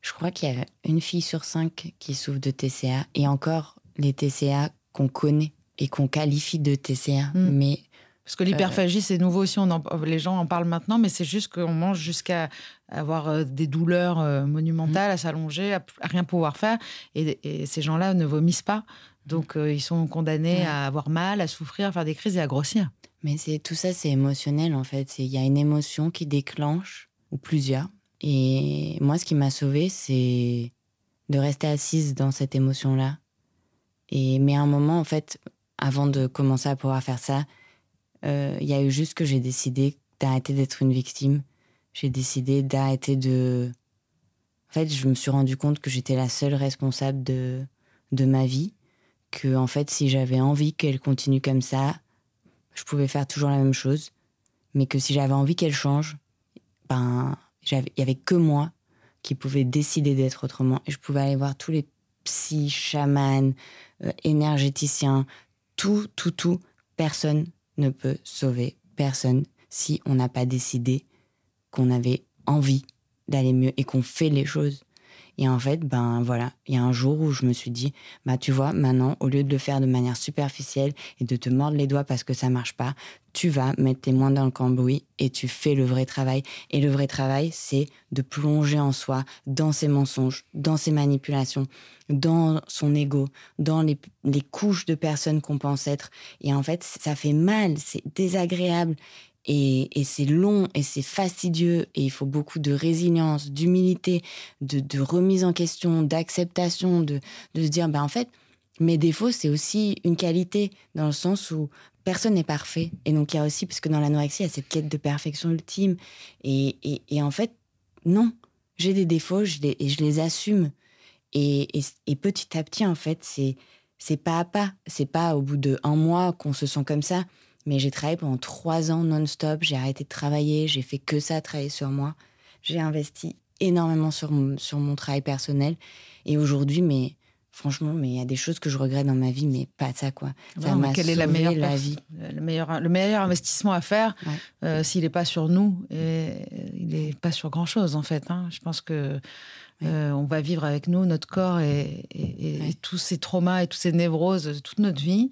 Je crois qu'il y a une fille sur cinq qui souffre de TCA. Et encore, les TCA qu'on connaît et qu'on qualifie de TCA. Mm. Mais Parce que l'hyperphagie, c'est nouveau aussi, on en- les gens en parlent maintenant, mais c'est juste qu'on mange jusqu'à avoir euh, des douleurs euh, monumentales, à s'allonger, à, rien pouvoir faire. Et, et ces gens-là ne vomissent pas. Donc, euh, ils sont condamnés Ouais. à avoir mal, à souffrir, à faire des crises et à grossir. Mais c'est tout ça, c'est émotionnel en fait. Il y a une émotion qui déclenche, ou plusieurs. Et moi, ce qui m'a sauvée, c'est de rester assise dans cette émotion-là. Et mais à un moment, en fait, avant de commencer à pouvoir faire ça, euh, il y a eu juste que j'ai décidé d'arrêter d'être une victime. J'ai décidé d'arrêter de. En fait, je me suis rendu compte que j'étais la seule responsable de de ma vie. Que en fait, si j'avais envie qu'elle continue comme ça, je pouvais faire toujours la même chose, mais que si j'avais envie qu'elle change, ben, il y avait que moi qui pouvais décider d'être autrement. Et je pouvais aller voir tous les psys, chamans, euh, énergéticiens, tout, tout, tout. Personne ne peut sauver personne si on n'a pas décidé qu'on avait envie d'aller mieux et qu'on fait les choses. Et en fait, ben voilà, il y a un jour où je me suis dit, bah tu vois, maintenant, au lieu de le faire de manière superficielle et de te mordre les doigts parce que ça marche pas, tu vas mettre tes mains dans le cambouis et tu fais le vrai travail. Et le vrai travail, c'est de plonger en soi, dans ses mensonges, dans ses manipulations, dans son ego, dans les, les couches de personnes qu'on pense être. Et en fait, ça fait mal, c'est désagréable. Et, c'est long et c'est fastidieux et il faut beaucoup de résilience, d'humilité, de, remise en question, d'acceptation, de, se dire, bah en fait, mes défauts, c'est aussi une qualité dans le sens où personne n'est parfait. Et donc, il y a aussi, parce que dans l'anorexie, il y a cette quête de perfection ultime. Et, et, en fait, non, j'ai des défauts je les, et je les assume. Et, et, et petit à petit, en fait, c'est c'est pas à pas. C'est pas au bout de un mois qu'on se sent comme ça. Mais j'ai travaillé pendant trois ans non-stop. J'ai arrêté de travailler. J'ai fait que ça, travailler sur moi. J'ai investi énormément sur mon, sur mon travail personnel. Et aujourd'hui, mais franchement, mais il y a des choses que je regrette dans ma vie, mais pas ça, quoi. Ça m'a quelle est la meilleure la vie. le meilleur, le meilleur investissement à faire Ouais. euh, s'il n'est pas sur nous et il n'est pas sur grand chose en fait hein. je pense que euh, on va vivre avec nous notre corps et, et- et Ouais. tous ces traumas et toutes ces névroses toute notre vie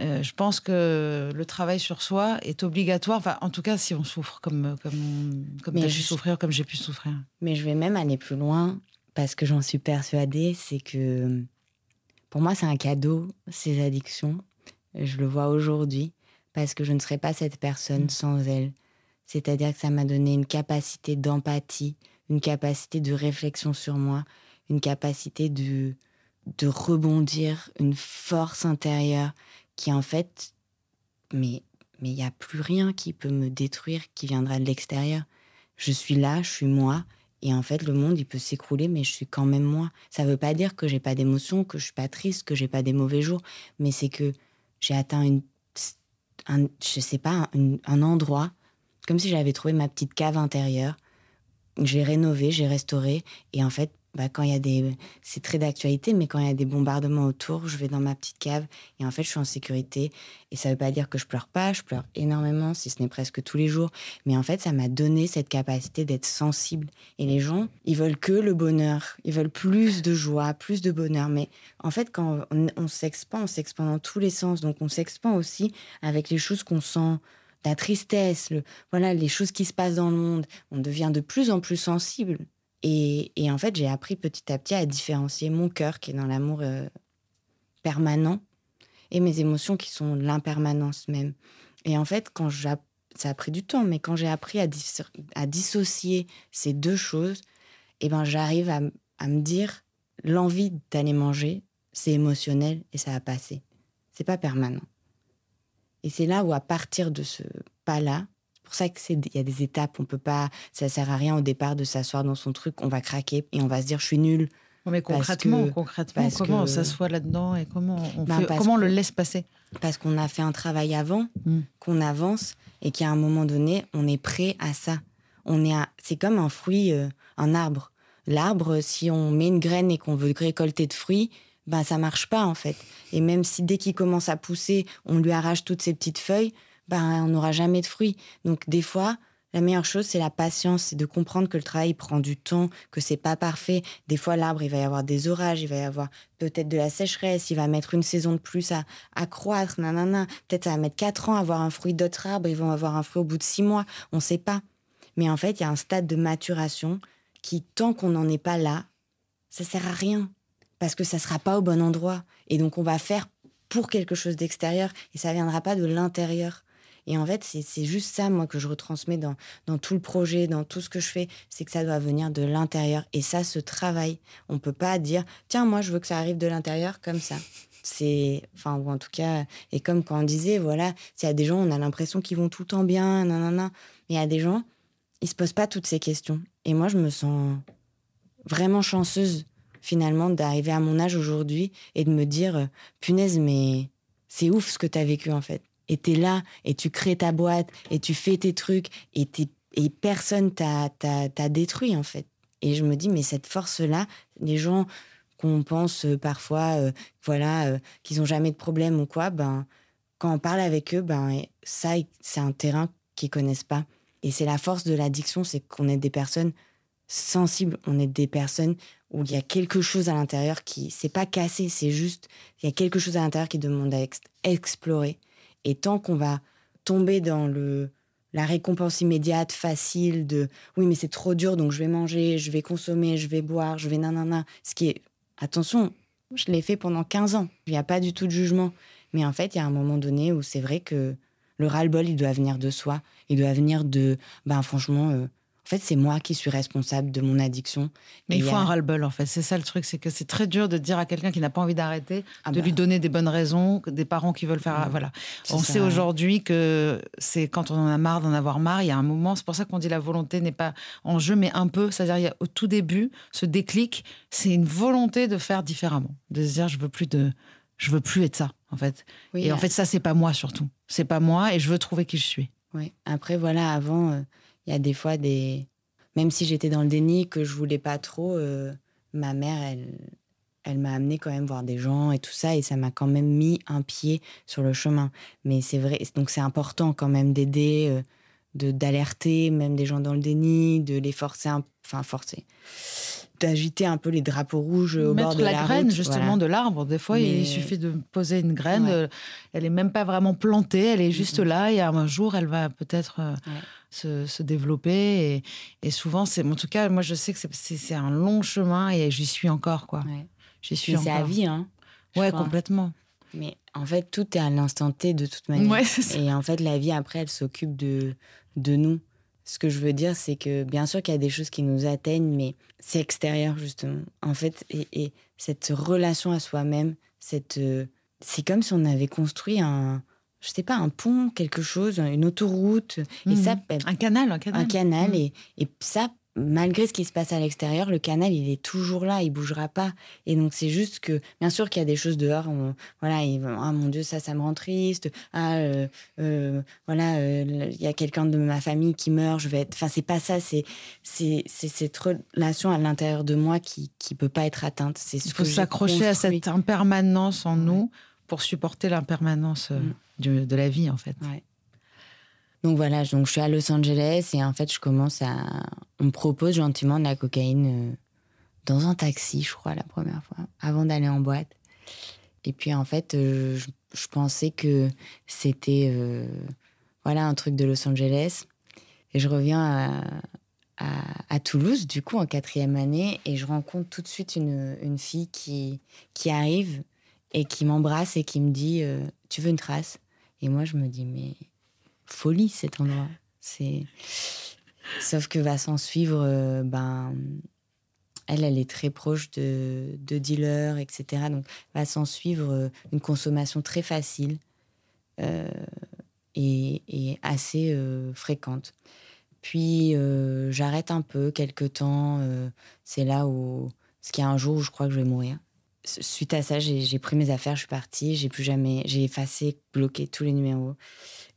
Euh, je pense que le travail sur soi est obligatoire enfin en tout cas si on souffre comme comme comme tu as pu souffrir comme j'ai pu souffrir Mais je vais même aller plus loin parce que j'en suis persuadée, c'est que pour moi, c'est un cadeau, ces addictions. Je le vois aujourd'hui parce que je ne serais pas cette personne sans elles. C'est-à-dire que ça m'a donné une capacité d'empathie, une capacité de réflexion sur moi, une capacité de, de rebondir, une force intérieure qui en fait, mais mais il n'y a plus rien qui peut me détruire qui viendra de l'extérieur. Je suis là, je suis moi, et en fait le monde il peut s'écrouler, mais je suis quand même moi. Ça veut pas dire que j'ai pas d'émotions, que je suis pas triste, que j'ai pas des mauvais jours, mais c'est que j'ai atteint une, un, je sais pas, un endroit comme si j'avais trouvé ma petite cave intérieure. J'ai rénové, j'ai restauré, et en fait, bah, quand il y a des, c'est très d'actualité, mais quand il y a des bombardements autour, je vais dans ma petite cave, et en fait, je suis en sécurité. Et ça veut pas dire que je pleure pas, je pleure énormément, si ce n'est presque tous les jours. Mais en fait, ça m'a donné cette capacité d'être sensible. Et les gens, ils veulent que le bonheur. Ils veulent plus de joie, plus de bonheur. Mais en fait, quand on, s'expand, on s'expand dans tous les sens. Donc, on s'expand aussi avec les choses qu'on sent, la tristesse, voilà, les choses qui se passent dans le monde. On devient de plus en plus sensible. Et, en fait, j'ai appris petit à petit à différencier mon cœur, qui est dans l'amour euh, permanent, et mes émotions qui sont l'impermanence même. Et en fait, quand j'a- ça a pris du temps, mais quand j'ai appris à, dis- à dissocier ces deux choses, eh ben, j'arrive à, me dire l'envie d'aller manger, c'est émotionnel et ça va passer. C'est pas permanent. Et c'est là où, à partir de ce pas-là, pour ça qu'il y a des étapes, on peut pas, ça sert à rien au départ de s'asseoir dans son truc, on va craquer et on va se dire je suis nul. mais concrètement que- concrètement comment on que- s'assoit là-dedans et comment on, Ben, fait- parce comment on le laisse passer? parce qu'on a fait un travail avant, Mm. qu'on avance et qu'à un moment donné, on est prêt à ça. On est c'est comme un fruit, euh, un arbre. L'arbre, si on met une graine et qu'on veut récolter de fruits, ben ça marche pas en fait. Et même si dès qu'il commence à pousser, on lui arrache toutes ses petites feuilles, ben on n'aura jamais de fruits. Donc des fois, la meilleure chose, c'est la patience, c'est de comprendre que le travail prend du temps, que c'est pas parfait. Des fois, l'arbre, il va y avoir des orages, il va y avoir peut-être de la sécheresse, il va mettre une saison de plus à, à croître, nanana. Peut-être ça va mettre quatre ans à avoir un fruit d'autres arbres, ils vont avoir un fruit au bout de six mois, on sait pas. Mais en fait, il y a un stade de maturation qui, tant qu'on n'en est pas là, ça sert à rien. Parce que ça sera pas au bon endroit. Et donc, on va faire pour quelque chose d'extérieur et ça viendra pas de l'intérieur. Et en fait, c'est juste ça, moi, que je retransmets dans, dans tout le projet, dans tout ce que je fais, c'est que ça doit venir de l'intérieur. Et ça se travaille. On peut pas dire, tiens, moi, je veux que ça arrive de l'intérieur comme ça. C'est, enfin, ou en tout cas, et comme quand on disait, voilà, s'il y a des gens, on a l'impression qu'ils vont tout le temps bien, nanana. Mais il y a des gens, ils se posent pas toutes ces questions. Et moi, je me sens vraiment chanceuse, finalement, d'arriver à mon âge aujourd'hui et de me dire, punaise, mais c'est ouf ce que tu as vécu, en fait et t'es là, et tu crées ta boîte, et tu fais tes trucs, et, personne t'a, détruit, en fait. Et je me dis, mais cette force-là, les gens qu'on pense euh, parfois, euh, voilà, euh, qu'ils n'ont jamais de problème ou quoi, ben, quand on parle avec eux, ben, ça, c'est un terrain qu'ils connaissent pas. Et c'est la force de l'addiction, c'est qu'on est des personnes sensibles, on est des personnes où il y a quelque chose à l'intérieur qui, c'est pas cassé, c'est juste, il y a quelque chose à l'intérieur qui demande à explorer. Et tant qu'on va tomber dans le, la récompense immédiate, facile de oui, mais c'est trop dur, donc je vais manger, je vais consommer, je vais boire, je vais nanana. Ce qui est, attention, je l'ai fait pendant 15 ans. Il n'y a pas du tout de jugement. Mais en fait, il y a un moment donné où c'est vrai que le ras-le-bol, il doit venir de soi. Il doit venir de, ben franchement, euh, en fait, c'est moi qui suis responsable de mon addiction. Mais il faut un ras-le-bol, en fait. C'est ça le truc, c'est que c'est très dur de dire à quelqu'un qui n'a pas envie d'arrêter, ah de lui bah. donner des bonnes raisons, des parents qui veulent faire. Voilà. On sait aujourd'hui que c'est quand on en a marre d'en avoir marre, il y a un moment, c'est pour ça qu'on dit la volonté n'est pas en jeu, mais un peu. C'est-à-dire, il y a au tout début, ce déclic, c'est une volonté de faire différemment, de se dire, je veux plus de. Je veux plus être ça, en fait. et en fait, ça, c'est pas moi surtout. C'est pas moi et je veux trouver qui je suis. Oui. Après, voilà, avant. Euh, il y a des fois des. Même si j'étais dans le déni, que je voulais pas trop, euh, ma mère, elle, elle m'a amené quand même voir des gens et tout ça, et ça m'a quand même mis un pied sur le chemin. Mais c'est vrai, donc c'est important quand même d'aider, euh, de d'alerter même des gens dans le déni, de les forcer, enfin forcer, d'agiter un peu les drapeaux rouges au bord de la, la graine justement de l'arbre. Des fois, il suffit de poser une graine. Euh, elle est même pas vraiment plantée, elle est juste là. Et un jour, elle va peut-être se, développer. Et, souvent, c'est, en tout cas, moi, je sais que c'est, un long chemin et j'y suis encore, quoi. J'y suis C'est à vie, hein. Ouais, complètement. Mais en fait, tout est à l'instant T de toute manière. Et en fait, la vie, après, elle s'occupe de, de nous. Ce que je veux dire, c'est que bien sûr qu'il y a des choses qui nous atteignent, mais c'est extérieur, justement. En fait, et, et cette relation à soi-même, cette, euh, c'est comme si on avait construit un, je sais pas, un pont, quelque chose, une autoroute. Et ça, un canal, un canal. Un canal. Mhm. Et, et, ça, malgré ce qui se passe à l'extérieur, le canal, il est toujours là, il bougera pas. Et donc, c'est juste que, bien sûr qu'il y a des choses dehors, voilà, ah mon Dieu, ça, ça me rend triste. Ah, euh, euh, voilà, euh, il y a quelqu'un de ma famille qui meurt, je vais être. Enfin, c'est pas ça, c'est cette relation à l'intérieur de moi qui ne peut pas être atteinte. C'est ce il faut s'accrocher à cette impermanence en nous pour supporter l'impermanence. Mm de, la vie, en fait. Donc voilà, donc je suis à Los Angeles et en fait, je commence à. On me propose gentiment de la cocaïne euh, dans un taxi, je crois, la première fois, avant d'aller en boîte. Et puis en fait, euh, je, pensais que c'était euh, voilà un truc de Los Angeles. Et je reviens à, Toulouse, du coup, en quatrième année, et je rencontre tout de suite une, une fille qui, qui arrive et qui m'embrasse et qui me dit Tu veux une trace? Et moi, je me dis, mais folie cet endroit. C'est. Sauf que va s'en suivre, euh, ben, elle, elle est très proche de, de dealers, etc. Donc, va s'en suivre euh, une consommation très facile euh, et, et, assez fréquente. Puis, j'arrête un peu, quelques temps. c'est là où. Ce qu'il y a un jour où je crois que je vais mourir suite à ça, j'ai pris mes affaires, je suis partie, j'ai plus jamais, j'ai effacé, bloqué tous les numéros.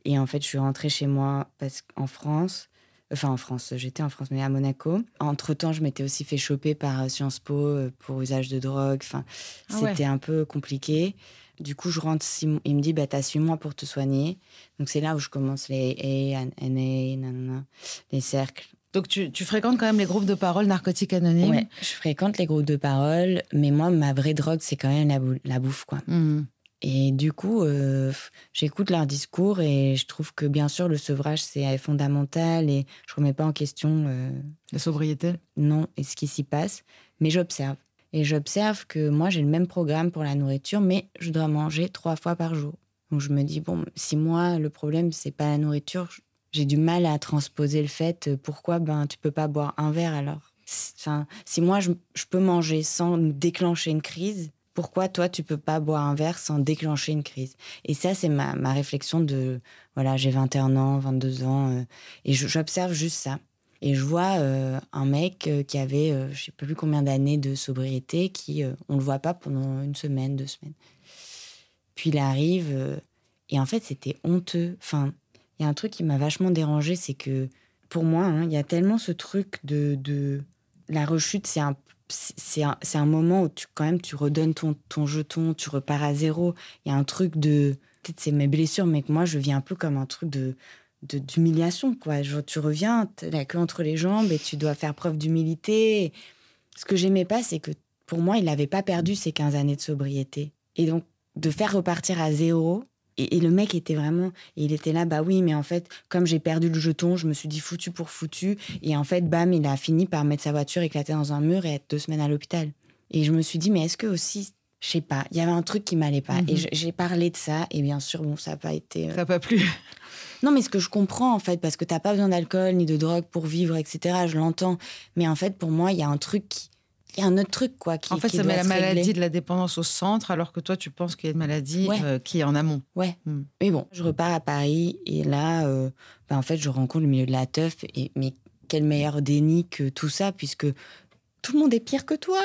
Et en fait, je suis rentrée chez moi parce qu'en France, enfin en France, j'étais en France, mais à Monaco. Entre temps, je m'étais aussi fait choper par Sciences Po euh, pour usage de drogue. Enfin, ah c'était un peu compliqué. Du coup, je rentre. Il me dit, bah, t'as six mois pour te soigner. Donc, c'est là où je commence les A, NA, nanana, les cercles. Donc, tu, tu, fréquentes quand même les groupes de parole narcotiques anonymes? Ouais, je fréquente les groupes de parole, mais moi, ma vraie drogue, c'est quand même la, la bouffe, quoi. Mmh. Et du coup, euh, j'écoute leur discours et je trouve que, bien sûr, le sevrage, c'est fondamental et je remets pas en question. Euh, la sobriété? Non, et ce qui s'y passe. Mais j'observe. Et j'observe que moi, j'ai le même programme pour la nourriture, mais je dois manger trois fois par jour. Donc je me dis, bon, si moi, le problème, c'est pas la nourriture, j'ai du mal à transposer le fait, euh, pourquoi ben, tu peux pas boire un verre alors? Enfin, Si moi, je, je peux manger sans déclencher une crise, pourquoi toi, tu peux pas boire un verre sans déclencher une crise? Et ça, c'est ma, ma, réflexion de, voilà, j'ai 21 ans, 22 ans, euh, et j'observe juste ça. Et je vois euh, un mec euh, qui avait, euh, je sais plus combien d'années de sobriété, qui, on le voit pas pendant une semaine, deux semaines. Puis il arrive, et en fait, c'était honteux. Enfin, il y a un truc qui m'a vachement dérangé, c'est que pour moi, hein, il y a tellement ce truc de, de... la rechute, c'est un c'est un, un, moment où tu, quand même tu redonnes ton, ton jeton, tu repars à zéro. Il y a un truc de. Peut-être c'est mes blessures, mais que moi, je vis un peu comme un truc de d'humiliation quoi Genre, tu reviens la queue entre les jambes et tu dois faire preuve d'humilité ce que j'aimais pas c'est que pour moi il n'avait pas perdu ses 15 années de sobriété et donc de faire repartir à zéro et, le mec était vraiment il était là bah oui mais en fait comme j'ai perdu le jeton je me suis dit foutu pour foutu et en fait bam il a fini par mettre sa voiture éclater dans un mur et être deux semaines à l'hôpital et je me suis dit mais est-ce que aussi je sais pas, il y avait un truc qui m'allait pas. Et mhm. j'ai parlé de ça, et bien sûr, bon, ça n'a pas été. Euh, ça n'a pas plu. Non, mais ce que je comprends, en fait, parce que tu n'as pas besoin d'alcool ni de drogue pour vivre, etc., je l'entends. Mais en fait, pour moi, il y a un truc Il y a un autre truc, quoi. Qui, en fait, ça met la maladie de la dépendance au centre, alors que toi, tu penses qu'il y a une maladie euh, qui est en amont. Ouais. Hmm. Mais bon, je repars à Paris, et là, euh, bah, en fait, je rencontre le milieu de la teuf, et mais quel meilleur déni que tout ça, puisque tout le monde est pire que toi.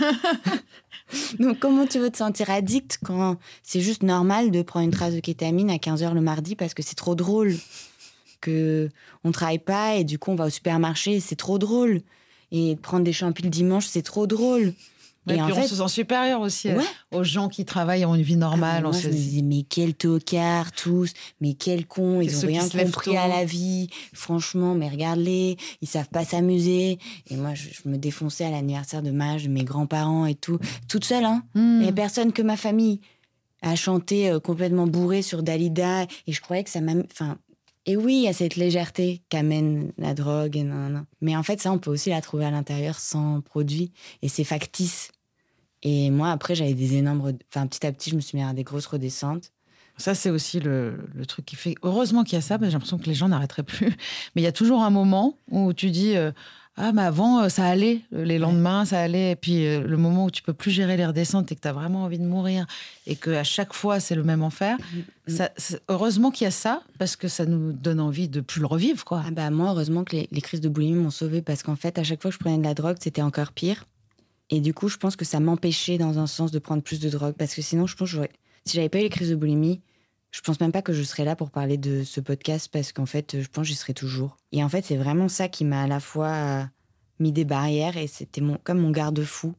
Donc, comment tu veux te sentir addict quand c'est juste normal de prendre une trace de kétamine à 15h le mardi parce que c'est trop drôle que on travaille pas et du coup on va au supermarché, c'est trop drôle? Et prendre des champignons le dimanche, c'est trop drôle et, puis on se sent supérieur aussi euh, aux gens qui travaillent en une vie normale. Ah, moi, je me disais, mais quel tocard tous, mais quel con, ils ont rien compris à la vie. Franchement, mais regarde-les, ils savent pas s'amuser. Et moi, je, me défonçais à l'anniversaire de mariage de mes grands-parents et tout, toute seule. Hein. Il n'y a personne que ma famille a chanté euh, complètement bourré sur Dalida. Et je croyais que ça m'a... Enfin, et oui, il y a cette légèreté qu'amène la drogue. Mais en fait, ça, on peut aussi la trouver à l'intérieur sans produit. Et c'est factice. Et moi, après, j'avais des énormes. Enfin, petit à petit, je me suis mis à des grosses redescentes. Ça, c'est aussi le, truc qui fait. Heureusement qu'il y a ça, parce j'ai l'impression que les gens n'arrêteraient plus. Mais il y a toujours un moment où tu dis euh, Ah, mais avant, euh, ça allait. Les lendemains, ça allait. Et puis, euh, le moment où tu peux plus gérer les redescentes et que tu as vraiment envie de mourir et qu'à chaque fois, c'est le même enfer. Mm, mm. Ça, heureusement qu'il y a ça, parce que ça nous donne envie de plus le revivre. Quoi. Ah bah, moi, heureusement que les, les crises de boulimie m'ont sauvé parce qu'en fait, à chaque fois que je prenais de la drogue, c'était encore pire. Et du coup, je pense que ça m'empêchait dans un sens de prendre plus de drogue parce que sinon, je pense que si j'avais pas eu les crises de boulimie, je pense même pas que je serais là pour parler de ce podcast parce qu'en fait, je pense que j'y serais toujours. Et en fait, c'est vraiment ça qui m'a à la fois mis des barrières et c'était mon, comme mon garde-fou.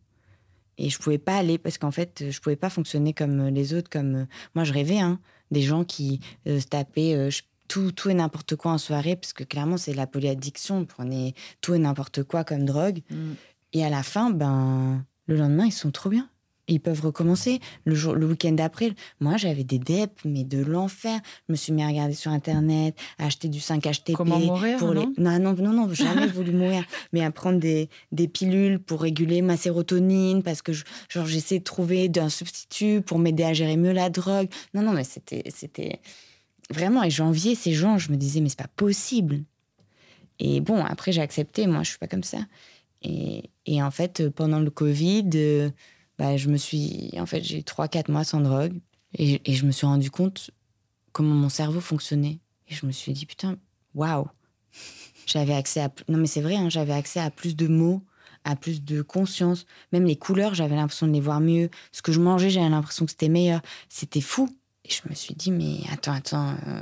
Et je pouvais pas aller parce qu'en fait, je pouvais pas fonctionner comme les autres. Comme moi, je rêvais, hein, des gens qui euh, se tapaient euh, tout, tout et n'importe quoi en soirée parce que clairement, c'est la polyaddiction. On prenait tout et n'importe quoi comme drogue. Mm. Et à la fin, ben, le lendemain, ils sont trop bien. Ils peuvent recommencer le, jour, le week-end d'après. Moi, j'avais des DEP, mais de l'enfer. Je me suis mis à regarder sur Internet, à acheter du 5-HTP. Comment mourir pour non, les... non, non, non, non, jamais voulu mourir. Mais à prendre des, des, pilules pour réguler ma sérotonine, parce que genre, j'essaie de trouver un substitut pour m'aider à gérer mieux la drogue. Non, non, mais c'était... c'était Vraiment, et j'enviais ces gens. Je me disais, mais c'est pas possible. Et bon, après, j'ai accepté. Moi, je suis pas comme ça. Et, et, en fait, pendant le Covid, euh, bah, je me suis. En fait, j'ai eu 3-4 mois sans drogue. Et, je me suis rendu compte comment mon cerveau fonctionnait. Et je me suis dit, putain, waouh! J'avais accès à. Non, mais c'est vrai, hein, j'avais accès à plus de mots, à plus de conscience. Même les couleurs, j'avais l'impression de les voir mieux. Ce que je mangeais, j'avais l'impression que c'était meilleur. C'était fou. Et je me suis dit, mais attends, attends, euh,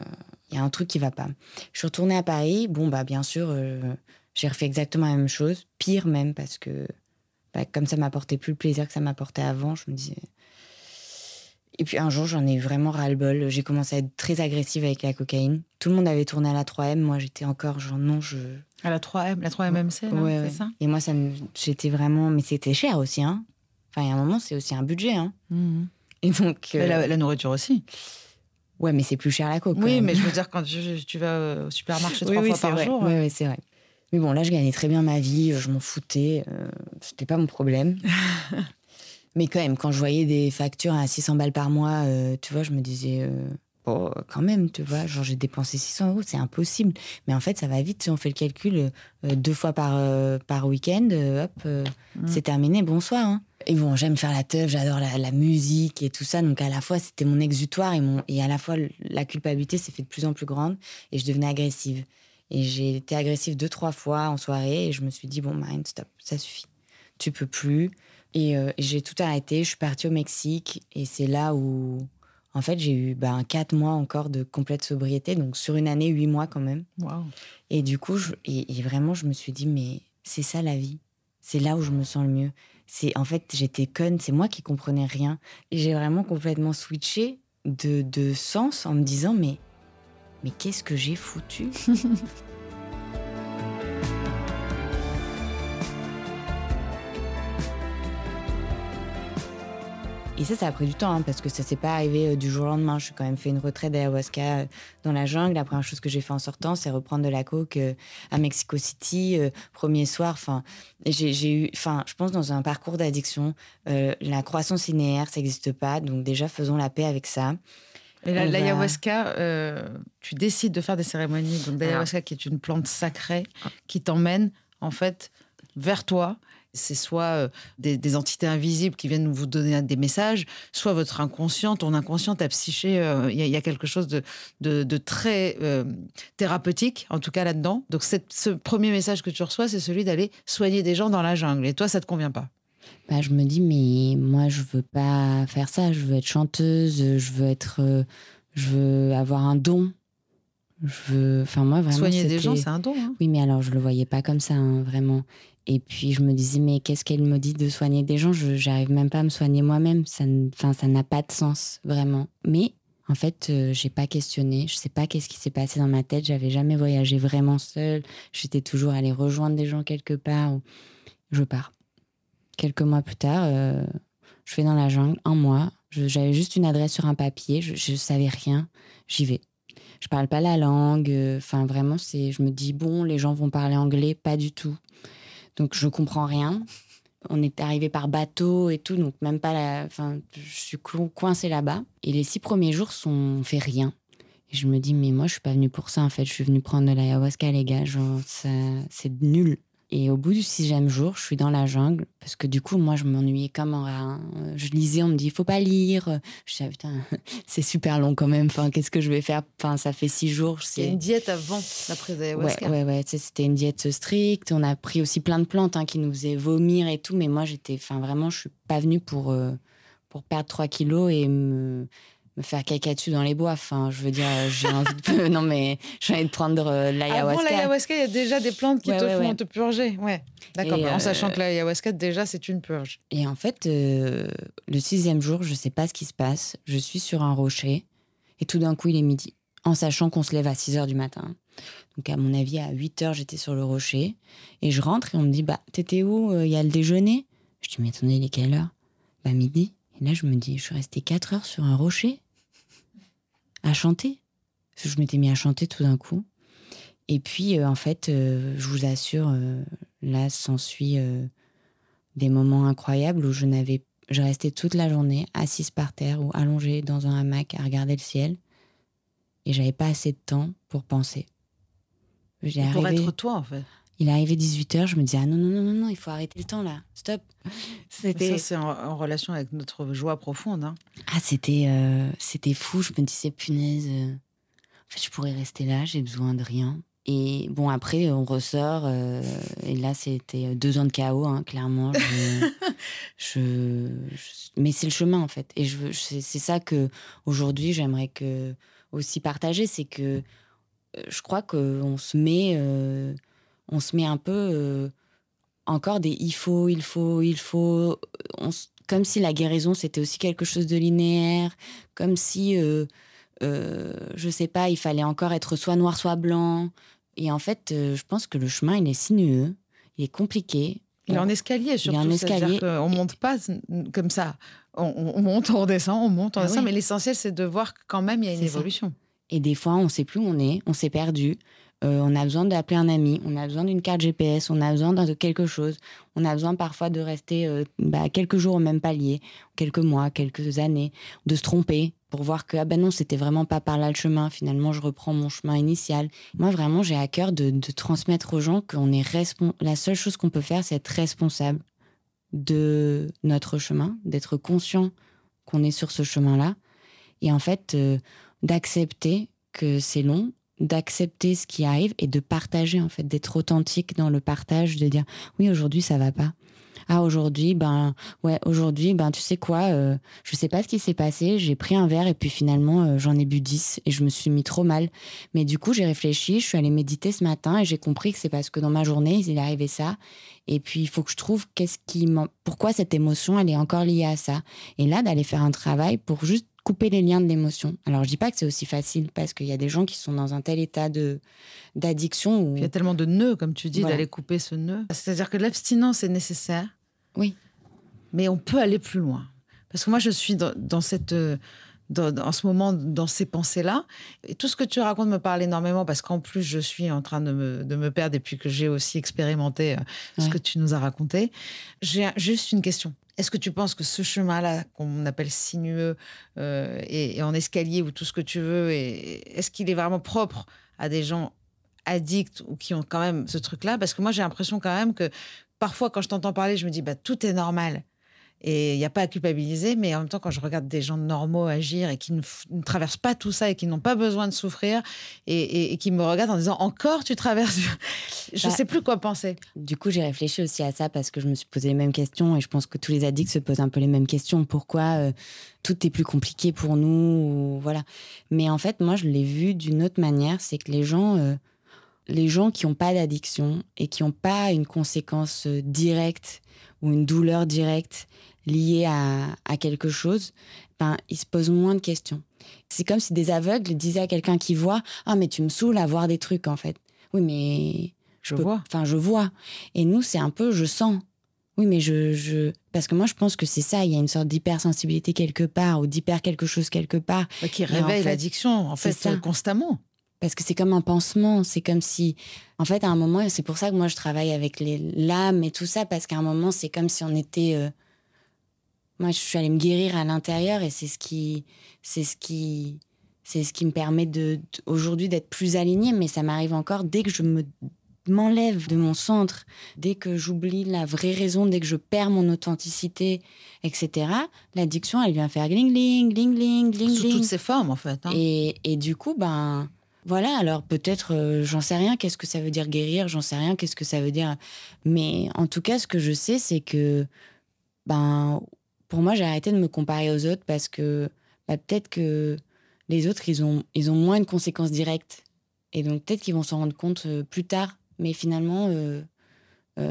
il y a un truc qui va pas. Je suis retournée à Paris. Bon, bah, bien sûr. Euh, j'ai refait exactement la même chose, pire même, parce que bah, comme ça m'apportait plus le plaisir que ça m'apportait avant, je me disais. Et puis un jour, j'en ai vraiment ras-le-bol. J'ai commencé à être très agressive avec la cocaïne. Tout le monde avait tourné à la 3M. Moi, j'étais encore genre non, je. À la 3M, la 3MMC, là, Ouais, c'est ouais. ça? Et moi, ça me- j'étais vraiment. Mais c'était cher aussi, hein. Enfin, il y a un moment, c'est aussi un budget, hein. Mhm. Et donc. Euh, la, la nourriture aussi. Ouais, mais c'est plus cher la coke. Oui, mais je veux dire, quand tu, tu vas au supermarché Oui, trois oui, fois par vrai. jour. Ouais, ouais, c'est vrai. Mais bon, là, je gagnais très bien ma vie, je m'en foutais, euh, c'était pas mon problème. Mais quand même, quand je voyais des factures à 600 balles par mois, euh, tu vois, je me disais, euh, bon, quand même, tu vois, genre j'ai dépensé 600 euros, c'est impossible. Mais en fait, ça va vite, si on fait le calcul, euh, deux fois par, euh, par week-end, euh, hop, euh, Mm. c'est terminé, bonsoir. hein. Et bon, j'aime faire la teuf, j'adore la, la musique et tout ça, donc à la fois, c'était mon exutoire et, mon, et à la fois, la culpabilité s'est fait de plus en plus grande et je devenais agressive. Et j'ai été agressive deux, trois fois en soirée et je me suis dit, bon, Marine, stop, ça suffit. Tu peux plus. Et, euh, et j'ai tout arrêté. Je suis partie au Mexique et c'est là où, en fait, j'ai eu ben, quatre mois encore de complète sobriété. Donc, sur une année, huit mois quand même. Et du coup, je- et, et vraiment, je me suis dit, mais c'est ça la vie. C'est là où je me sens le mieux. C'est En fait, j'étais conne, c'est moi qui comprenais rien. Et j'ai vraiment complètement switché de, de sens en me disant, mais, mais qu'est-ce que j'ai foutu? Et ça, ça a pris du temps, hein, parce que ça s'est pas arrivé euh, du jour au lendemain. J'ai quand même fait une retraite d'ayahuasca euh, dans la jungle. La première chose que j'ai fait en sortant, c'est reprendre de la coke euh, à Mexico City, premier soir. Enfin, j'ai eu, enfin, je pense dans un parcours d'addiction, la croissance linéaire, ça n'existe pas. Donc déjà, faisons la paix avec ça. Et la- l'ayahuasca, euh, tu décides de faire des cérémonies. Donc, l'ayahuasca, qui est une plante sacrée, qui t'emmène, en fait, vers toi. C'est soit euh, des, des entités invisibles qui viennent vous donner des messages, soit votre inconscient, ton inconscient, ta psyché. euh, Il y, a- il y a quelque chose de, de, de très euh, thérapeutique, en tout cas là-dedans. Donc, cette- ce premier message que tu reçois, c'est celui d'aller soigner des gens dans la jungle. Et toi, ça te convient pas? Bah, je me dis, mais moi, je veux pas faire ça. Je veux être chanteuse, je veux être, euh, je veux avoir un don. Je veux, enfin moi vraiment. Soigner des gens, c'est un don. hein. Oui, mais alors je le voyais pas comme ça, hein, vraiment. Et puis je me disais, mais qu'est-ce qu'elle me dit de soigner des gens? Je j'arrive même pas à me soigner moi-même. Ça, n- enfin, ça n'a pas de sens, vraiment. Mais en fait, euh, j'ai pas questionné. Je sais pas qu'est-ce qui s'est passé dans ma tête. J'avais jamais voyagé vraiment seule. J'étais toujours allée rejoindre des gens quelque part. ou- Je pars. Quelques mois plus tard, euh, je vais dans la jungle, un mois. J'avais juste une adresse sur un papier. Je, je savais rien. J'y vais. Je parle pas la langue. euh, Enfin, vraiment, c'est. Je me dis bon, les gens vont parler anglais, pas du tout. Donc, je comprends rien. On est arrivé par bateau et tout, donc même pas la. Enfin, je suis coincée là-bas. Et les six premiers jours sont on fait rien. Et je me dis mais moi, je suis pas venue pour ça en fait. Je suis venue prendre de l'ayahuasca, les gars. Genre, c'est nul. Et au bout du sixième jour, je suis dans la jungle parce que du coup, moi, je m'ennuyais comme un rat. hein. Je lisais, on me dit, il faut pas lire. Je disais, ah, putain, c'est super long quand même. Enfin, qu'est-ce que je vais faire? Enfin, ça fait six jours. C'est une diète avant la prise d'ayahuasca. Ouais, ouais, ouais. C'était une diète stricte. On a pris aussi plein de plantes hein, qui nous faisaient vomir et tout. Mais moi, j'étais, enfin, vraiment, je suis pas venue pour, euh, pour perdre 3 kilos et me, me faire caca dessus dans les bois. Enfin, je veux dire, euh, j'ai envie de. non, mais j'ai envie de prendre euh, de Avant l'ayahuasca. l'ayahuasca, il y a déjà des plantes qui Ouais, te ouais, font ouais. te purger. Ouais, d'accord. En euh, sachant que l'ayahuasca, déjà, c'est une purge. Et en fait, euh, le sixième jour, je sais pas ce qui se passe. Je suis sur un rocher et tout d'un coup, il est midi. En sachant qu'on se lève à 6 heures du matin. Donc, à mon avis, à 8 heures, j'étais sur le rocher. Et je rentre et on me dit Bah, t'étais où Il y a le déjeuner? Je dis Mais attendez, il est quelle heure? Bah, midi. Et là, je me dis Je suis restée 4 heures sur un rocher à chanter. Parce que Je m'étais mis à chanter tout d'un coup. Et puis, euh, en fait, euh, je vous assure, euh, là, s'ensuit des moments incroyables où je n'avais, je restais toute la journée assise par terre ou allongée dans un hamac à regarder le ciel, et j'avais pas assez de temps pour penser. J'ai Pour arrivé- être toi, en fait. Il est arrivé 18h, je me disais, ah non, non, non, non, non, il faut arrêter le temps là, stop. C'était, Ça, c'est en, en relation avec notre joie profonde. hein. ah, c'était, euh, c'était fou, je me disais, punaise, euh, en fait, je pourrais rester là, j'ai besoin de rien. Et bon, après, on ressort, euh, et là, c'était deux ans de chaos, hein, clairement. Je, je- je- mais c'est le chemin, en fait. Et je, c'est, c'est ça que aujourd'hui j'aimerais que aussi partager, c'est que je crois qu'on se met, on se met un peu euh, encore des il faut, il faut, il faut. On s- comme si la guérison c'était aussi quelque chose de linéaire, comme si, euh, euh, je sais pas, il fallait encore être soit noir soit blanc. Et en fait, euh, je pense que le chemin il est sinueux, il est compliqué. Il est en escalier surtout. Il est en escalier. On monte pas comme ça. On, monte, on redescend, on monte, on ah descend. Mais l'essentiel, c'est de voir que quand même, il y a une évolution. Et des fois, on sait plus où on est, on s'est perdu. Euh, on a besoin d'appeler un ami, on a besoin d'une carte GPS, on a besoin de quelque chose. On a besoin parfois de rester euh, bah, quelques jours au même palier, quelques mois, quelques années, de se tromper pour voir que ah ben non, c'était vraiment pas par là le chemin. Finalement, je reprends mon chemin initial. Moi, vraiment, j'ai à cœur de, transmettre aux gens qu'on est la seule chose qu'on peut faire, c'est être responsable de notre chemin, d'être conscient qu'on est sur ce chemin-là, et en fait euh, d'accepter que c'est long, d'accepter ce qui arrive et de partager en fait, d'être authentique dans le partage, de dire oui aujourd'hui ça va pas. Ah aujourd'hui ben ouais aujourd'hui ben tu sais quoi euh, je sais pas ce qui s'est passé j'ai pris un verre et puis finalement euh, j'en ai bu 10 et je me suis mis trop mal. Mais du coup j'ai réfléchi je suis allée méditer ce matin et j'ai compris que c'est parce que dans ma journée il est arrivé ça. Et puis il faut que je trouve qu'est-ce qui pourquoi cette émotion elle est encore liée à ça. Et là d'aller faire un travail pour juste couper les liens de l'émotion. Alors je dis pas que c'est aussi facile parce qu'il y a des gens qui sont dans un tel état de d'addiction où il y a tellement de nœuds comme tu dis d'aller couper ce nœud. C'est-à-dire que l'abstinence est nécessaire. Oui. Mais on peut aller plus loin. Parce que moi je suis dans, cette dans, en ce moment dans ces pensées-là. Et tout ce que tu racontes me parle énormément parce qu'en plus, je suis en train de me, de me perdre et puis que j'ai aussi expérimenté euh, ce que tu nous as raconté. J'ai juste une question. Est-ce que tu penses que ce chemin-là, qu'on appelle sinueux euh, et, en escalier ou tout ce que tu veux, est-ce qu'il est vraiment propre à des gens addicts ou qui ont quand même ce truc-là? Parce que moi, j'ai l'impression quand même que parfois, quand je t'entends parler, je me dis, bah, tout est normal. Et il n'y a pas à culpabiliser, mais en même temps, quand je regarde des gens normaux agir et qui ne, traversent pas tout ça et qui n'ont pas besoin de souffrir et, qui me regardent en disant encore tu traverses, je ne bah, sais plus quoi penser. Du coup, j'ai réfléchi aussi à ça parce que je me suis posé les mêmes questions et je pense que tous les addicts se posent un peu les mêmes questions. Pourquoi euh, tout est plus compliqué pour nous Voilà. Mais en fait, moi, je l'ai vu d'une autre manière, c'est que les gens. Euh, les gens qui n'ont pas d'addiction et qui n'ont pas une conséquence euh, directe ou une douleur directe liée à, quelque chose, ben, ils se posent moins de questions. C'est comme si des aveugles disaient à quelqu'un qui voit Ah, mais tu me saoules à voir des trucs, en fait. Oui, mais. Je, vois. Enfin, je vois. Et nous, c'est un peu je sens. Oui, mais je, je. Parce que moi, je pense que c'est ça. Il y a une sorte d'hypersensibilité quelque part ou d'hyper quelque chose quelque part. Qui réveille l'addiction, en fait, constamment parce que c'est comme un pansement. C'est comme si, en fait, à un moment, c'est pour ça que moi je travaille avec les l'âme et tout ça, parce qu'à un moment, c'est comme si on était. Euh, moi, je suis allée me guérir à l'intérieur et c'est ce qui, c'est ce qui, c'est ce qui me permet de, aujourd'hui d'être plus alignée. Mais ça m'arrive encore dès que je me m'enlève de mon centre, dès que j'oublie la vraie raison, dès que je perds mon authenticité, etc. L'addiction, elle vient faire gling gling gling gling gling. Sous toutes ses formes, en fait. Hein. Et, et du coup, ben voilà, alors peut-être, euh, j'en sais rien, qu'est-ce que ça veut dire guérir, j'en sais rien, qu'est-ce que ça veut dire. Mais en tout cas, ce que je sais, c'est que, ben, pour moi, j'ai arrêté de me comparer aux autres parce que bah, peut-être que les autres, ils ont, ils ont moins de conséquences directes. Et donc, peut-être qu'ils vont s'en rendre compte euh, plus tard. Mais finalement, euh,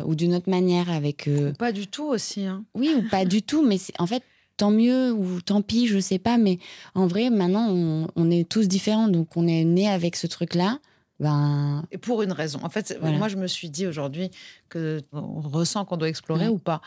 ou d'une autre manière, avec. pas du tout aussi. Hein. Oui, ou pas du tout. Mais en fait, tant mieux ou tant pis, je sais pas. Mais en vrai, maintenant, on, est tous différents. Donc, on est né avec ce truc-là. Ben... Et pour une raison. En fait, moi, je me suis dit aujourd'hui que on ressent qu'on doit explorer ou pas.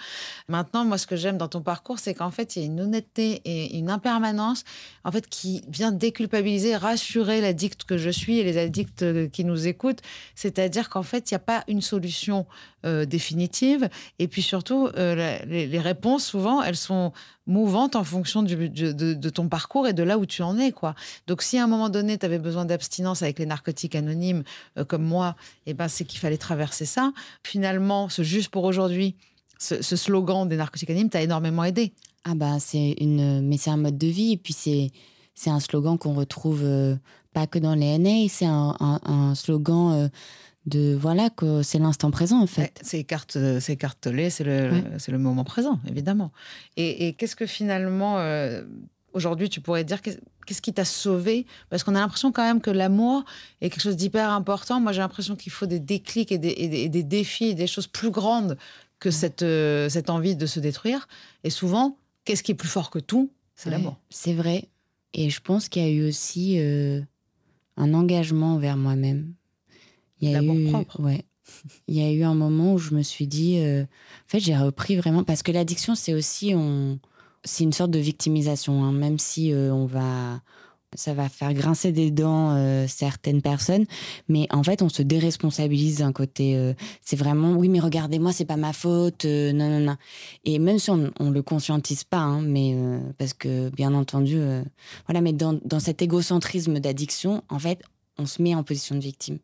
Maintenant, moi, ce que j'aime dans ton parcours, c'est qu'en fait, il y a une honnêteté et une impermanence, en fait, qui vient déculpabiliser, rassurer l'addict que je suis et les addicts qui nous écoutent. C'est-à-dire qu'en fait, il n'y a pas une solution euh, définitive. Et puis surtout, euh, les, réponses, souvent, elles sont mouvantes en fonction de, ton parcours et de là où tu en es. quoi. Donc, si à un moment donné, tu avais besoin d'abstinence avec les narcotiques anonymes, comme moi, et eh ben, c'est qu'il fallait traverser ça. Finalement, ce juste pour aujourd'hui, ce, slogan des narcotiques anonymes t'a énormément aidé. Ah bah c'est une, mais c'est un mode de vie et puis c'est c'est un slogan qu'on retrouve euh, pas que dans les NA, c'est un, slogan euh, de voilà que c'est l'instant présent en fait. c'est carte c'est cartelé, c'est le c'est le moment présent évidemment. Et, et qu'est-ce que finalement euh, aujourd'hui tu pourrais dire qu'est-ce qui t'a sauvé? Parce qu'on a l'impression quand même que l'amour est quelque chose d'hyper important. Moi, j'ai l'impression qu'il faut des déclics et des, des, défis et des choses plus grandes que cette, euh, cette envie de se détruire. Et souvent, qu'est-ce qui est plus fort que tout? C'est l'amour. C'est vrai. Et je pense qu'il y a eu aussi euh, un engagement envers moi-même. L'amour propre. Ouais. Il y a eu un moment où je me suis dit, euh, en fait, j'ai repris vraiment parce que l'addiction, c'est aussi on, c'est une sorte de victimisation, hein, même si euh, on va, ça va faire grincer des dents euh, certaines personnes, mais en fait, on se déresponsabilise d'un côté. C'est vraiment, oui, mais regardez-moi, c'est pas ma faute, non, non, non. Et même si on, on le conscientise pas, hein, mais parce que bien entendu, voilà, mais dans, dans cet égocentrisme d'addiction, en fait, on se met en position de victime.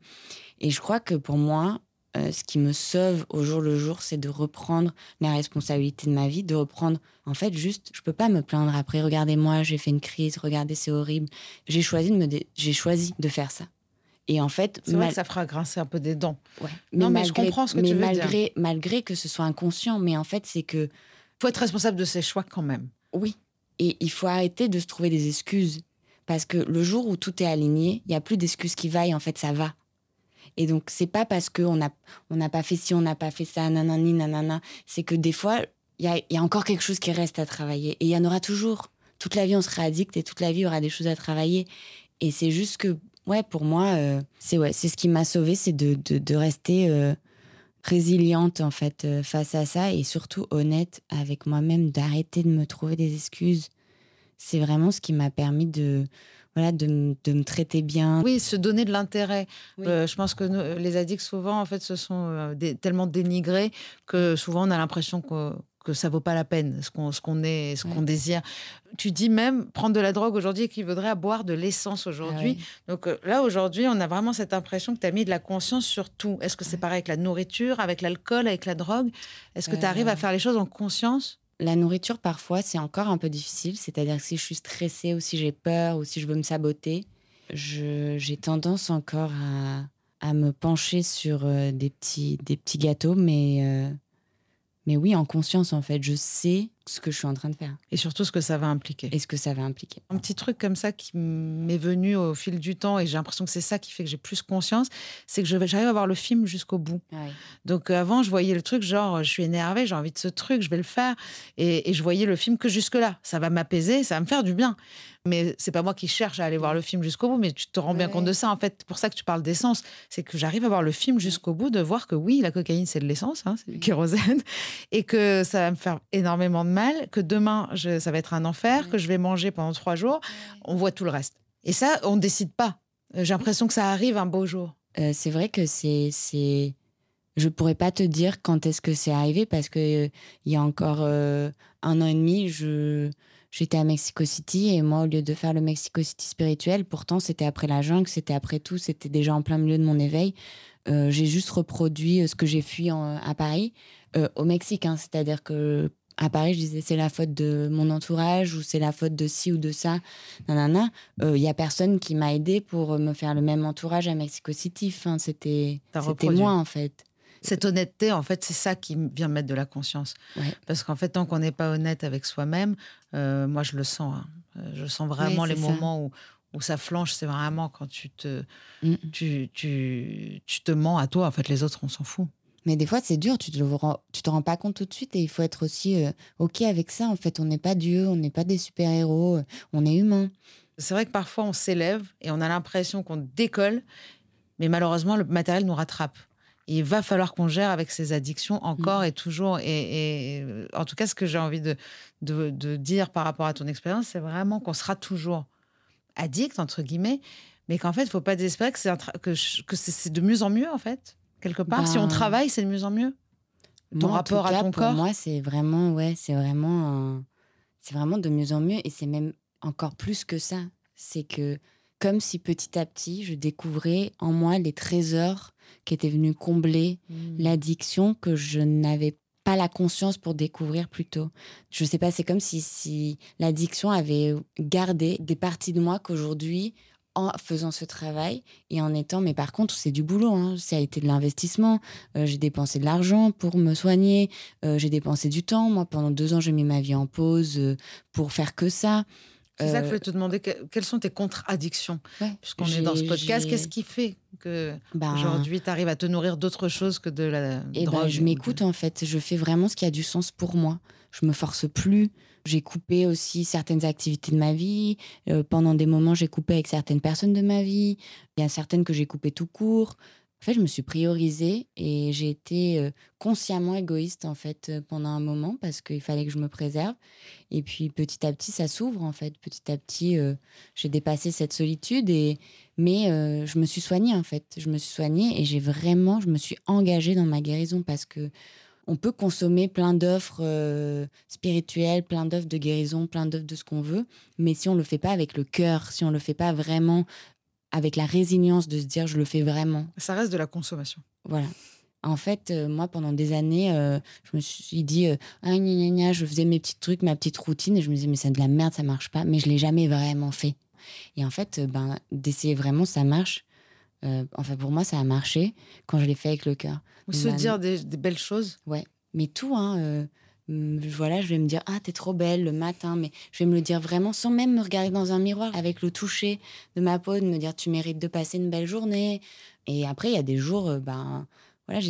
Et je crois que pour moi, euh, ce qui me sauve au jour le jour, c'est de reprendre la responsabilité de ma vie, de reprendre, en fait, juste, je peux pas me plaindre après. Regardez-moi, j'ai fait une crise. Regardez, c'est horrible. J'ai choisi de me, j'ai choisi de faire ça. Et en fait, c'est vrai que ça fera grincer un peu des dents. Ouais. non, mais, je comprends ce que tu veux malgré, dire. Malgré que ce soit inconscient, mais en fait, c'est que faut être responsable de ses choix quand même. Oui. Et il faut arrêter de se trouver des excuses. Parce que le jour où tout est aligné, il n'y a plus d'excuses qui vaillent, en fait, ça va. Et donc, c'est pas parce qu'on n'a on n'a pas fait ci, on n'a pas fait ça, nanani, nanana. C'est que des fois, il y a, y a, encore quelque chose qui reste à travailler. Et il y en aura toujours. Toute la vie, on sera addict et toute la vie, il y aura des choses à travailler. Et c'est juste que, ouais, pour moi, euh, c'est ouais, ce qui m'a sauvée, c'est de, de, rester euh, résiliente, en fait, euh, face à ça. Et surtout honnête avec moi-même, d'arrêter de me trouver des excuses. C'est vraiment ce qui m'a permis de voilà, de, de, me traiter bien. Oui, se donner de l'intérêt. Oui. Euh, je pense que nous, les addicts, souvent, en fait, se sont euh, des, tellement dénigrés que souvent, on a l'impression que, que ça vaut pas la peine, ce qu'on est, ce ouais. qu'on désire. Tu dis même, prendre de la drogue aujourd'hui équivaudrait à boire de l'essence aujourd'hui. Ah. Donc euh, là, aujourd'hui, on a vraiment cette impression que tu as mis de la conscience sur tout. Est-ce que c'est pareil avec la nourriture, avec l'alcool, avec la drogue? Est-ce que tu arrives à faire les choses en conscience? La nourriture, parfois, c'est encore un peu difficile. C'est-à-dire que si je suis stressée ou si j'ai peur ou si je veux me saboter, j'ai tendance encore à, à, me pencher sur euh, des, petits, des petits gâteaux. Mais, euh, mais oui, en conscience, en fait, je sais ce que je suis en train de faire. Et surtout ce que ça va impliquer. Et ce que ça va impliquer. Un petit truc comme ça qui m'est venu au fil du temps, et j'ai l'impression que c'est ça qui fait que j'ai plus conscience, c'est que j'arrive à voir le film jusqu'au bout. Ouais. Donc euh, avant, je voyais le truc genre, je suis énervée, j'ai envie de ce truc, je vais le faire. Et, et je voyais le film que jusque-là. Ça va m'apaiser, ça va me faire du bien. Mais c'est pas moi qui cherche à aller voir le film jusqu'au bout, mais tu te rends bien compte de ça. En fait, pour ça que tu parles d'essence, c'est que j'arrive à voir le film jusqu'au bout, de voir que oui, la cocaïne, c'est de l'essence, hein, c'est du kérosène, et que ça va me faire énormément de mal, que demain, je, ça va être un enfer, que je vais manger pendant trois jours. On voit tout le reste. Et ça, on ne décide pas. J'ai l'impression que ça arrive un beau jour. Euh, c'est vrai que c'est, c'est. Je pourrais pas te dire quand est-ce que c'est arrivé parce que euh, il y a encore euh, un an et demi, je j'étais à Mexico City et moi, au lieu de faire le Mexico City spirituel, pourtant c'était après la jungle, c'était après tout, c'était déjà en plein milieu de mon éveil. Euh, j'ai juste reproduit ce que j'ai fui en, à Paris, euh, au Mexique. Hein, C'est-à-dire que à Paris, je disais c'est la faute de mon entourage ou c'est la faute de ci ou de ça. Nanana. Il euh, y a personne qui m'a aidé pour me faire le même entourage à Mexico City. Enfin, c'était c'était moi en fait. Cette honnêteté, en fait, c'est ça qui vient mettre de la conscience. Ouais. Parce qu'en fait, tant qu'on n'est pas honnête avec soi-même, euh, moi, je le sens. Hein. Je sens vraiment les ça. moments où, où ça flanche. C'est vraiment quand tu te, Mm. tu, tu, tu te mens à toi. En fait, les autres, on s'en fout. Mais des fois, c'est dur, tu te, le rends, tu te rends pas compte tout de suite et il faut être aussi euh, OK avec ça. En fait, on n'est pas Dieu, on n'est pas des super-héros, euh, on est humain. C'est vrai que parfois, on s'élève et on a l'impression qu'on décolle, mais malheureusement, le matériel nous rattrape. Il va falloir qu'on gère avec ces addictions encore mmh. et toujours. Et, et, en tout cas, ce que j'ai envie de, de, de, dire par rapport à ton expérience, c'est vraiment qu'on sera toujours addict, entre guillemets, mais qu'en fait, il ne faut pas désespérer que c'est que, que c'est de mieux en mieux, en fait. Quelque part, ben, si on travaille, c'est de mieux en mieux. Ton moi, rapport en cas, à ton pour corps. Moi, c'est vraiment, ouais, c'est vraiment, c'est vraiment de mieux en mieux, et c'est même encore plus que ça. C'est que comme si petit à petit, je découvrais en moi les trésors qui étaient venus combler mmh. l'addiction que je n'avais pas la conscience pour découvrir plus tôt. Je sais pas, c'est comme si, si l'addiction avait gardé des parties de moi qu'aujourd'hui, en faisant ce travail et en étant, mais par contre, c'est du boulot, hein. ça a été de l'investissement. Euh, j'ai dépensé de l'argent pour me soigner, euh, j'ai dépensé du temps. Moi, pendant deux ans, j'ai mis ma vie en pause euh, pour faire que ça. C'est ça que je voulais te demander. quelles sont tes contre-addictions? Puisqu'on est dans ce podcast, qu'est-ce qui fait que ben aujourd'hui tu arrives à te nourrir d'autre chose que de la et eh ben, drogue Je m'écoute en fait. Je fais vraiment ce qui a du sens pour moi. Je me force plus. J'ai coupé aussi certaines activités de ma vie. Euh, pendant des moments, j'ai coupé avec certaines personnes de ma vie. Il y a certaines que j'ai coupées tout court. En fait, je me suis priorisée et j'ai été consciemment égoïste en fait pendant un moment parce qu'il fallait que je me préserve. Et puis petit à petit, ça s'ouvre en fait. Petit à petit, j'ai dépassé cette solitude et mais je me suis soignée en fait. Je me suis soignée et j'ai vraiment, je me suis engagée dans ma guérison parce que on peut consommer plein d'offres spirituelles, plein d'offres de guérison, plein d'offres de ce qu'on veut, mais si on le fait pas avec le cœur, si on le fait pas vraiment avec la résilience de se dire je le fais vraiment. Ça reste de la consommation. Voilà. En fait, euh, moi, pendant des années, euh, je me suis dit, euh, ah, je faisais mes petits trucs, ma petite routine, et je me disais, mais c'est de la merde, ça marche pas. Mais je l'ai jamais vraiment fait. Et en fait, ben, d'essayer vraiment, ça marche. enfin, pour moi, ça a marché quand je l'ai fait avec le cœur. Ou se dire des, des, belles choses. Ouais. Mais tout, hein voilà, je vais me dire ah t'es trop belle le matin, mais je vais me le dire vraiment sans même me regarder dans un miroir, avec le toucher de ma peau, de me dire tu mérites de passer une belle journée. Et après il y a des jours, euh, ben voilà,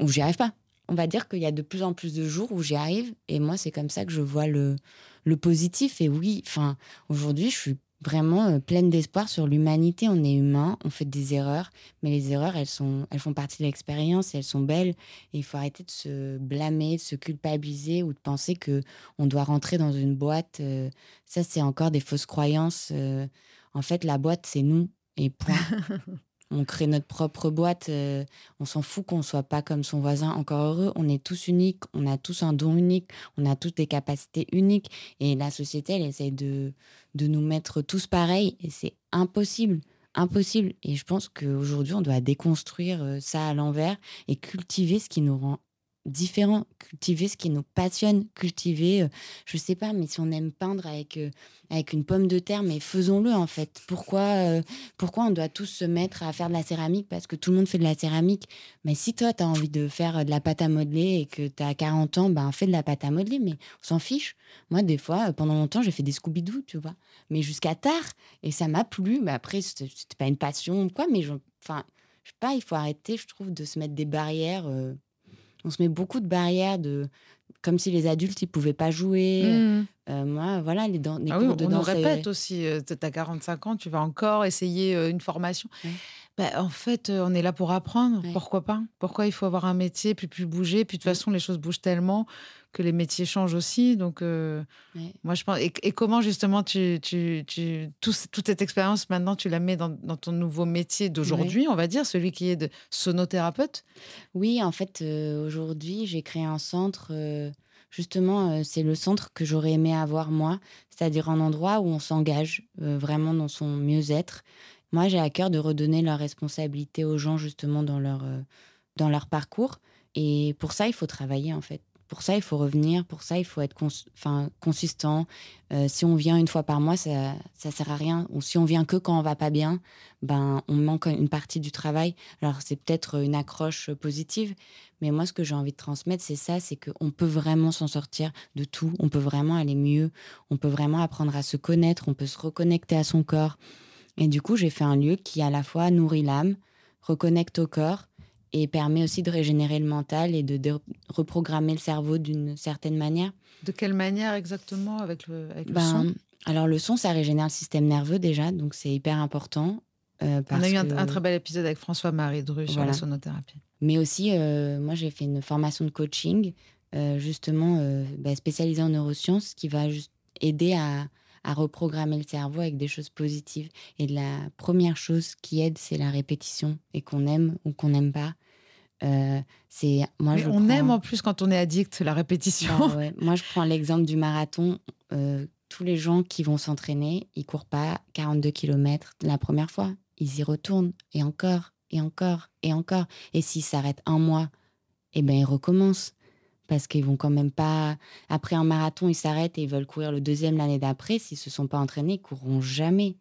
où j'y arrive pas. On va dire qu'il y a de plus en plus de jours où j'y arrive, et moi c'est comme ça que je vois le le positif. Et oui, enfin aujourd'hui je suis vraiment euh, pleine d'espoir sur l'humanité. On est humain, on fait des erreurs, mais les erreurs, elles, sont, elles font partie de l'expérience elles sont belles. Et il faut arrêter de se blâmer, de se culpabiliser ou de penser que on doit rentrer dans une boîte. Euh, ça, c'est encore des fausses croyances. Euh. en fait, la boîte, c'est nous. Et point. on crée notre propre boîte. Euh, on s'en fout qu'on soit pas comme son voisin. Encore heureux, on est tous uniques. On a tous un don unique. On a tous des capacités uniques. Et la société, elle essaie de, de nous mettre tous pareils. Et c'est impossible. Impossible. Et je pense qu'aujourd'hui, on doit déconstruire euh, ça à l'envers et cultiver ce qui nous rend différent, cultiver ce qui nous passionne, cultiver, euh, je sais pas, mais si on aime peindre avec, euh, avec une pomme de terre, mais faisons-le en fait. Pourquoi, euh, pourquoi on doit tous se mettre à faire de la céramique parce que tout le monde fait de la céramique? Mais si toi, tu as envie de faire de la pâte à modeler et que tu as 40 ans, ben fais de la pâte à modeler, mais on s'en fiche. Moi, des fois, pendant longtemps, j'ai fait des Scooby-Doo, tu vois, mais jusqu'à tard, et ça m'a plu. Mais après, c'était pas une passion, quoi, mais je, enfin, je sais pas, il faut arrêter, je trouve, de se mettre des barrières on se met beaucoup de barrières de comme si les adultes ils pouvaient pas jouer. Mmh. Euh, moi, voilà, les, ah cours on nous répète aussi, euh, tu as 45 ans, tu vas encore essayer euh, une formation. Bah, en fait, on est là pour apprendre. Pourquoi pas? Pourquoi il faut avoir un métier, puis plus bouger? Puis de toute façon, les choses bougent tellement que les métiers changent aussi. Donc, moi, je pense. Et, comment justement, tu, tu, tu toute cette expérience maintenant, tu la mets dans, dans ton nouveau métier d'aujourd'hui, on va dire, celui qui est de sonothérapeute? Oui, en fait, aujourd'hui, j'ai créé un centre justement, euh, c'est le centre que j'aurais aimé avoir moi, c'est-à-dire un endroit où on s'engage euh, vraiment dans son mieux-être. Moi, j'ai à cœur de redonner leur responsabilité aux gens justement dans leur, euh, dans leur parcours. Et pour ça, il faut travailler en fait. Pour ça, il faut revenir. Pour ça, il faut être enfin, consistant. Euh, si on vient une fois par mois, ça ne sert à rien. Ou si on vient que quand on va pas bien, ben, on manque une partie du travail. Alors, c'est peut-être une accroche positive. Mais moi, ce que j'ai envie de transmettre, c'est ça c'est qu'on peut vraiment s'en sortir de tout. On peut vraiment aller mieux. On peut vraiment apprendre à se connaître. On peut se reconnecter à son corps. Et du coup, j'ai fait un lieu qui, à la fois, nourrit l'âme, reconnecte au corps et permet aussi de régénérer le mental et de, reprogrammer le cerveau d'une certaine manière. De quelle manière exactement avec le, avec ben, son? Alors le son, ça régénère le système nerveux déjà, donc c'est hyper important. Euh, On a eu un, très bel épisode avec François-Marie Dru sur la sonothérapie. Mais aussi, euh, moi j'ai fait une formation de coaching, euh, justement bah, spécialisée en neurosciences, qui va juste aider à, à reprogrammer le cerveau avec des choses positives. Et la première chose qui aide, c'est la répétition, et qu'on aime ou qu'on n'aime pas. Euh, c'est moi. je on aime en plus quand on est addict la répétition. Bah moi, je prends l'exemple du marathon. Euh, tous les gens qui vont s'entraîner, ils courent pas 42 km la première fois. Ils y retournent et encore et encore et encore. Et s'ils s'arrêtent un mois, eh ben ils recommencent parce qu'ils vont quand même pas. Après un marathon, ils s'arrêtent et ils veulent courir le deuxième l'année d'après. S'ils se sont pas entraînés, ils courront jamais.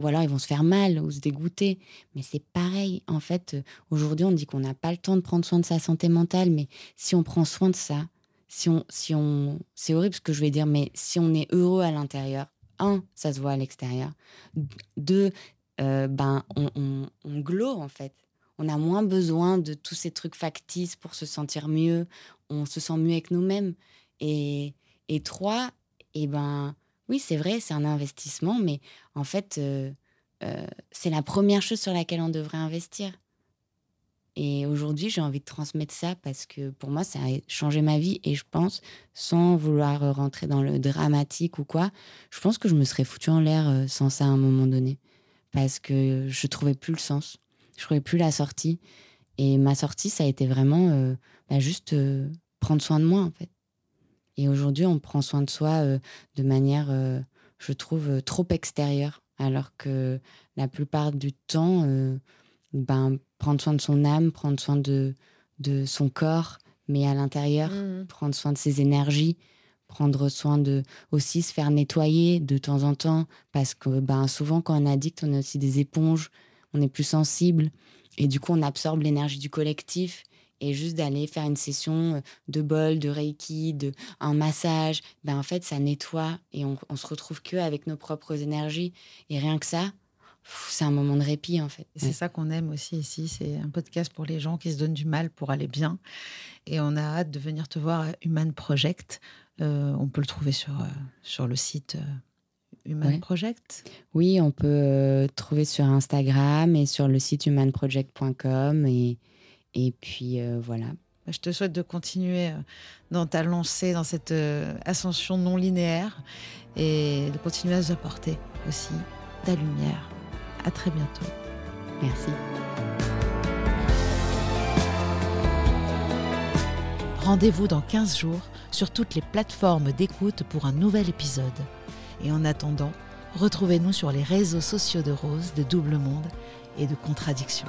Ou alors ils vont se faire mal ou se dégoûter. Mais c'est pareil. En fait, aujourd'hui, on dit qu'on n'a pas le temps de prendre soin de sa santé mentale, mais si on prend soin de ça, si on, si on, c'est horrible ce que je vais dire, mais si on est heureux à l'intérieur, un, ça se voit à l'extérieur. Deux, euh, ben, on, on, en fait. On a moins besoin de tous ces trucs factices pour se sentir mieux. On se sent mieux avec nous-mêmes. Et, trois, eh ben, oui, c'est vrai, c'est un investissement, mais en fait, euh, euh, c'est la première chose sur laquelle on devrait investir. Et aujourd'hui, j'ai envie de transmettre ça parce que pour moi, ça a changé ma vie. Et je pense, sans vouloir rentrer dans le dramatique ou quoi, je pense que je me serais foutu en l'air euh, sans ça à un moment donné. Parce que je trouvais plus le sens. Je trouvais plus la sortie. Et ma sortie, ça a été vraiment euh, bah, juste euh, prendre soin de moi, en fait. Et aujourd'hui, on prend soin de soi de manière, je trouve, trop extérieure. Alors que la plupart du temps, ben, prendre soin de son âme, prendre soin de, de son corps, mais à l'intérieur, mmh. prendre soin de ses énergies, prendre soin de aussi se faire nettoyer de temps en temps, parce que ben, souvent quand on est addict, on est aussi des éponges, on est plus sensible, et du coup on absorbe l'énergie du collectif. Et juste d'aller faire une session de bol, de reiki, de un massage, ben en fait ça nettoie et on, on se retrouve que avec nos propres énergies. Et rien que ça, c'est un moment de répit en fait. C'est ça qu'on aime aussi ici, c'est un podcast pour les gens qui se donnent du mal pour aller bien. Et on a hâte de venir te voir à Human Project. Euh, on peut le trouver sur, euh, sur le site euh, Human Project? Oui, on peut trouver sur Instagram et sur le site humanproject.com. Et, et puis voilà. Bah, je te souhaite de continuer dans ta lancée, dans cette ascension non linéaire et de continuer à nous apporter aussi ta lumière à très bientôt. Merci. Rendez-vous dans 15 jours sur toutes les plateformes d'écoute pour un nouvel épisode. Et en attendant, retrouvez-nous sur les réseaux sociaux de Rose, de Double Monde et de Contradiction.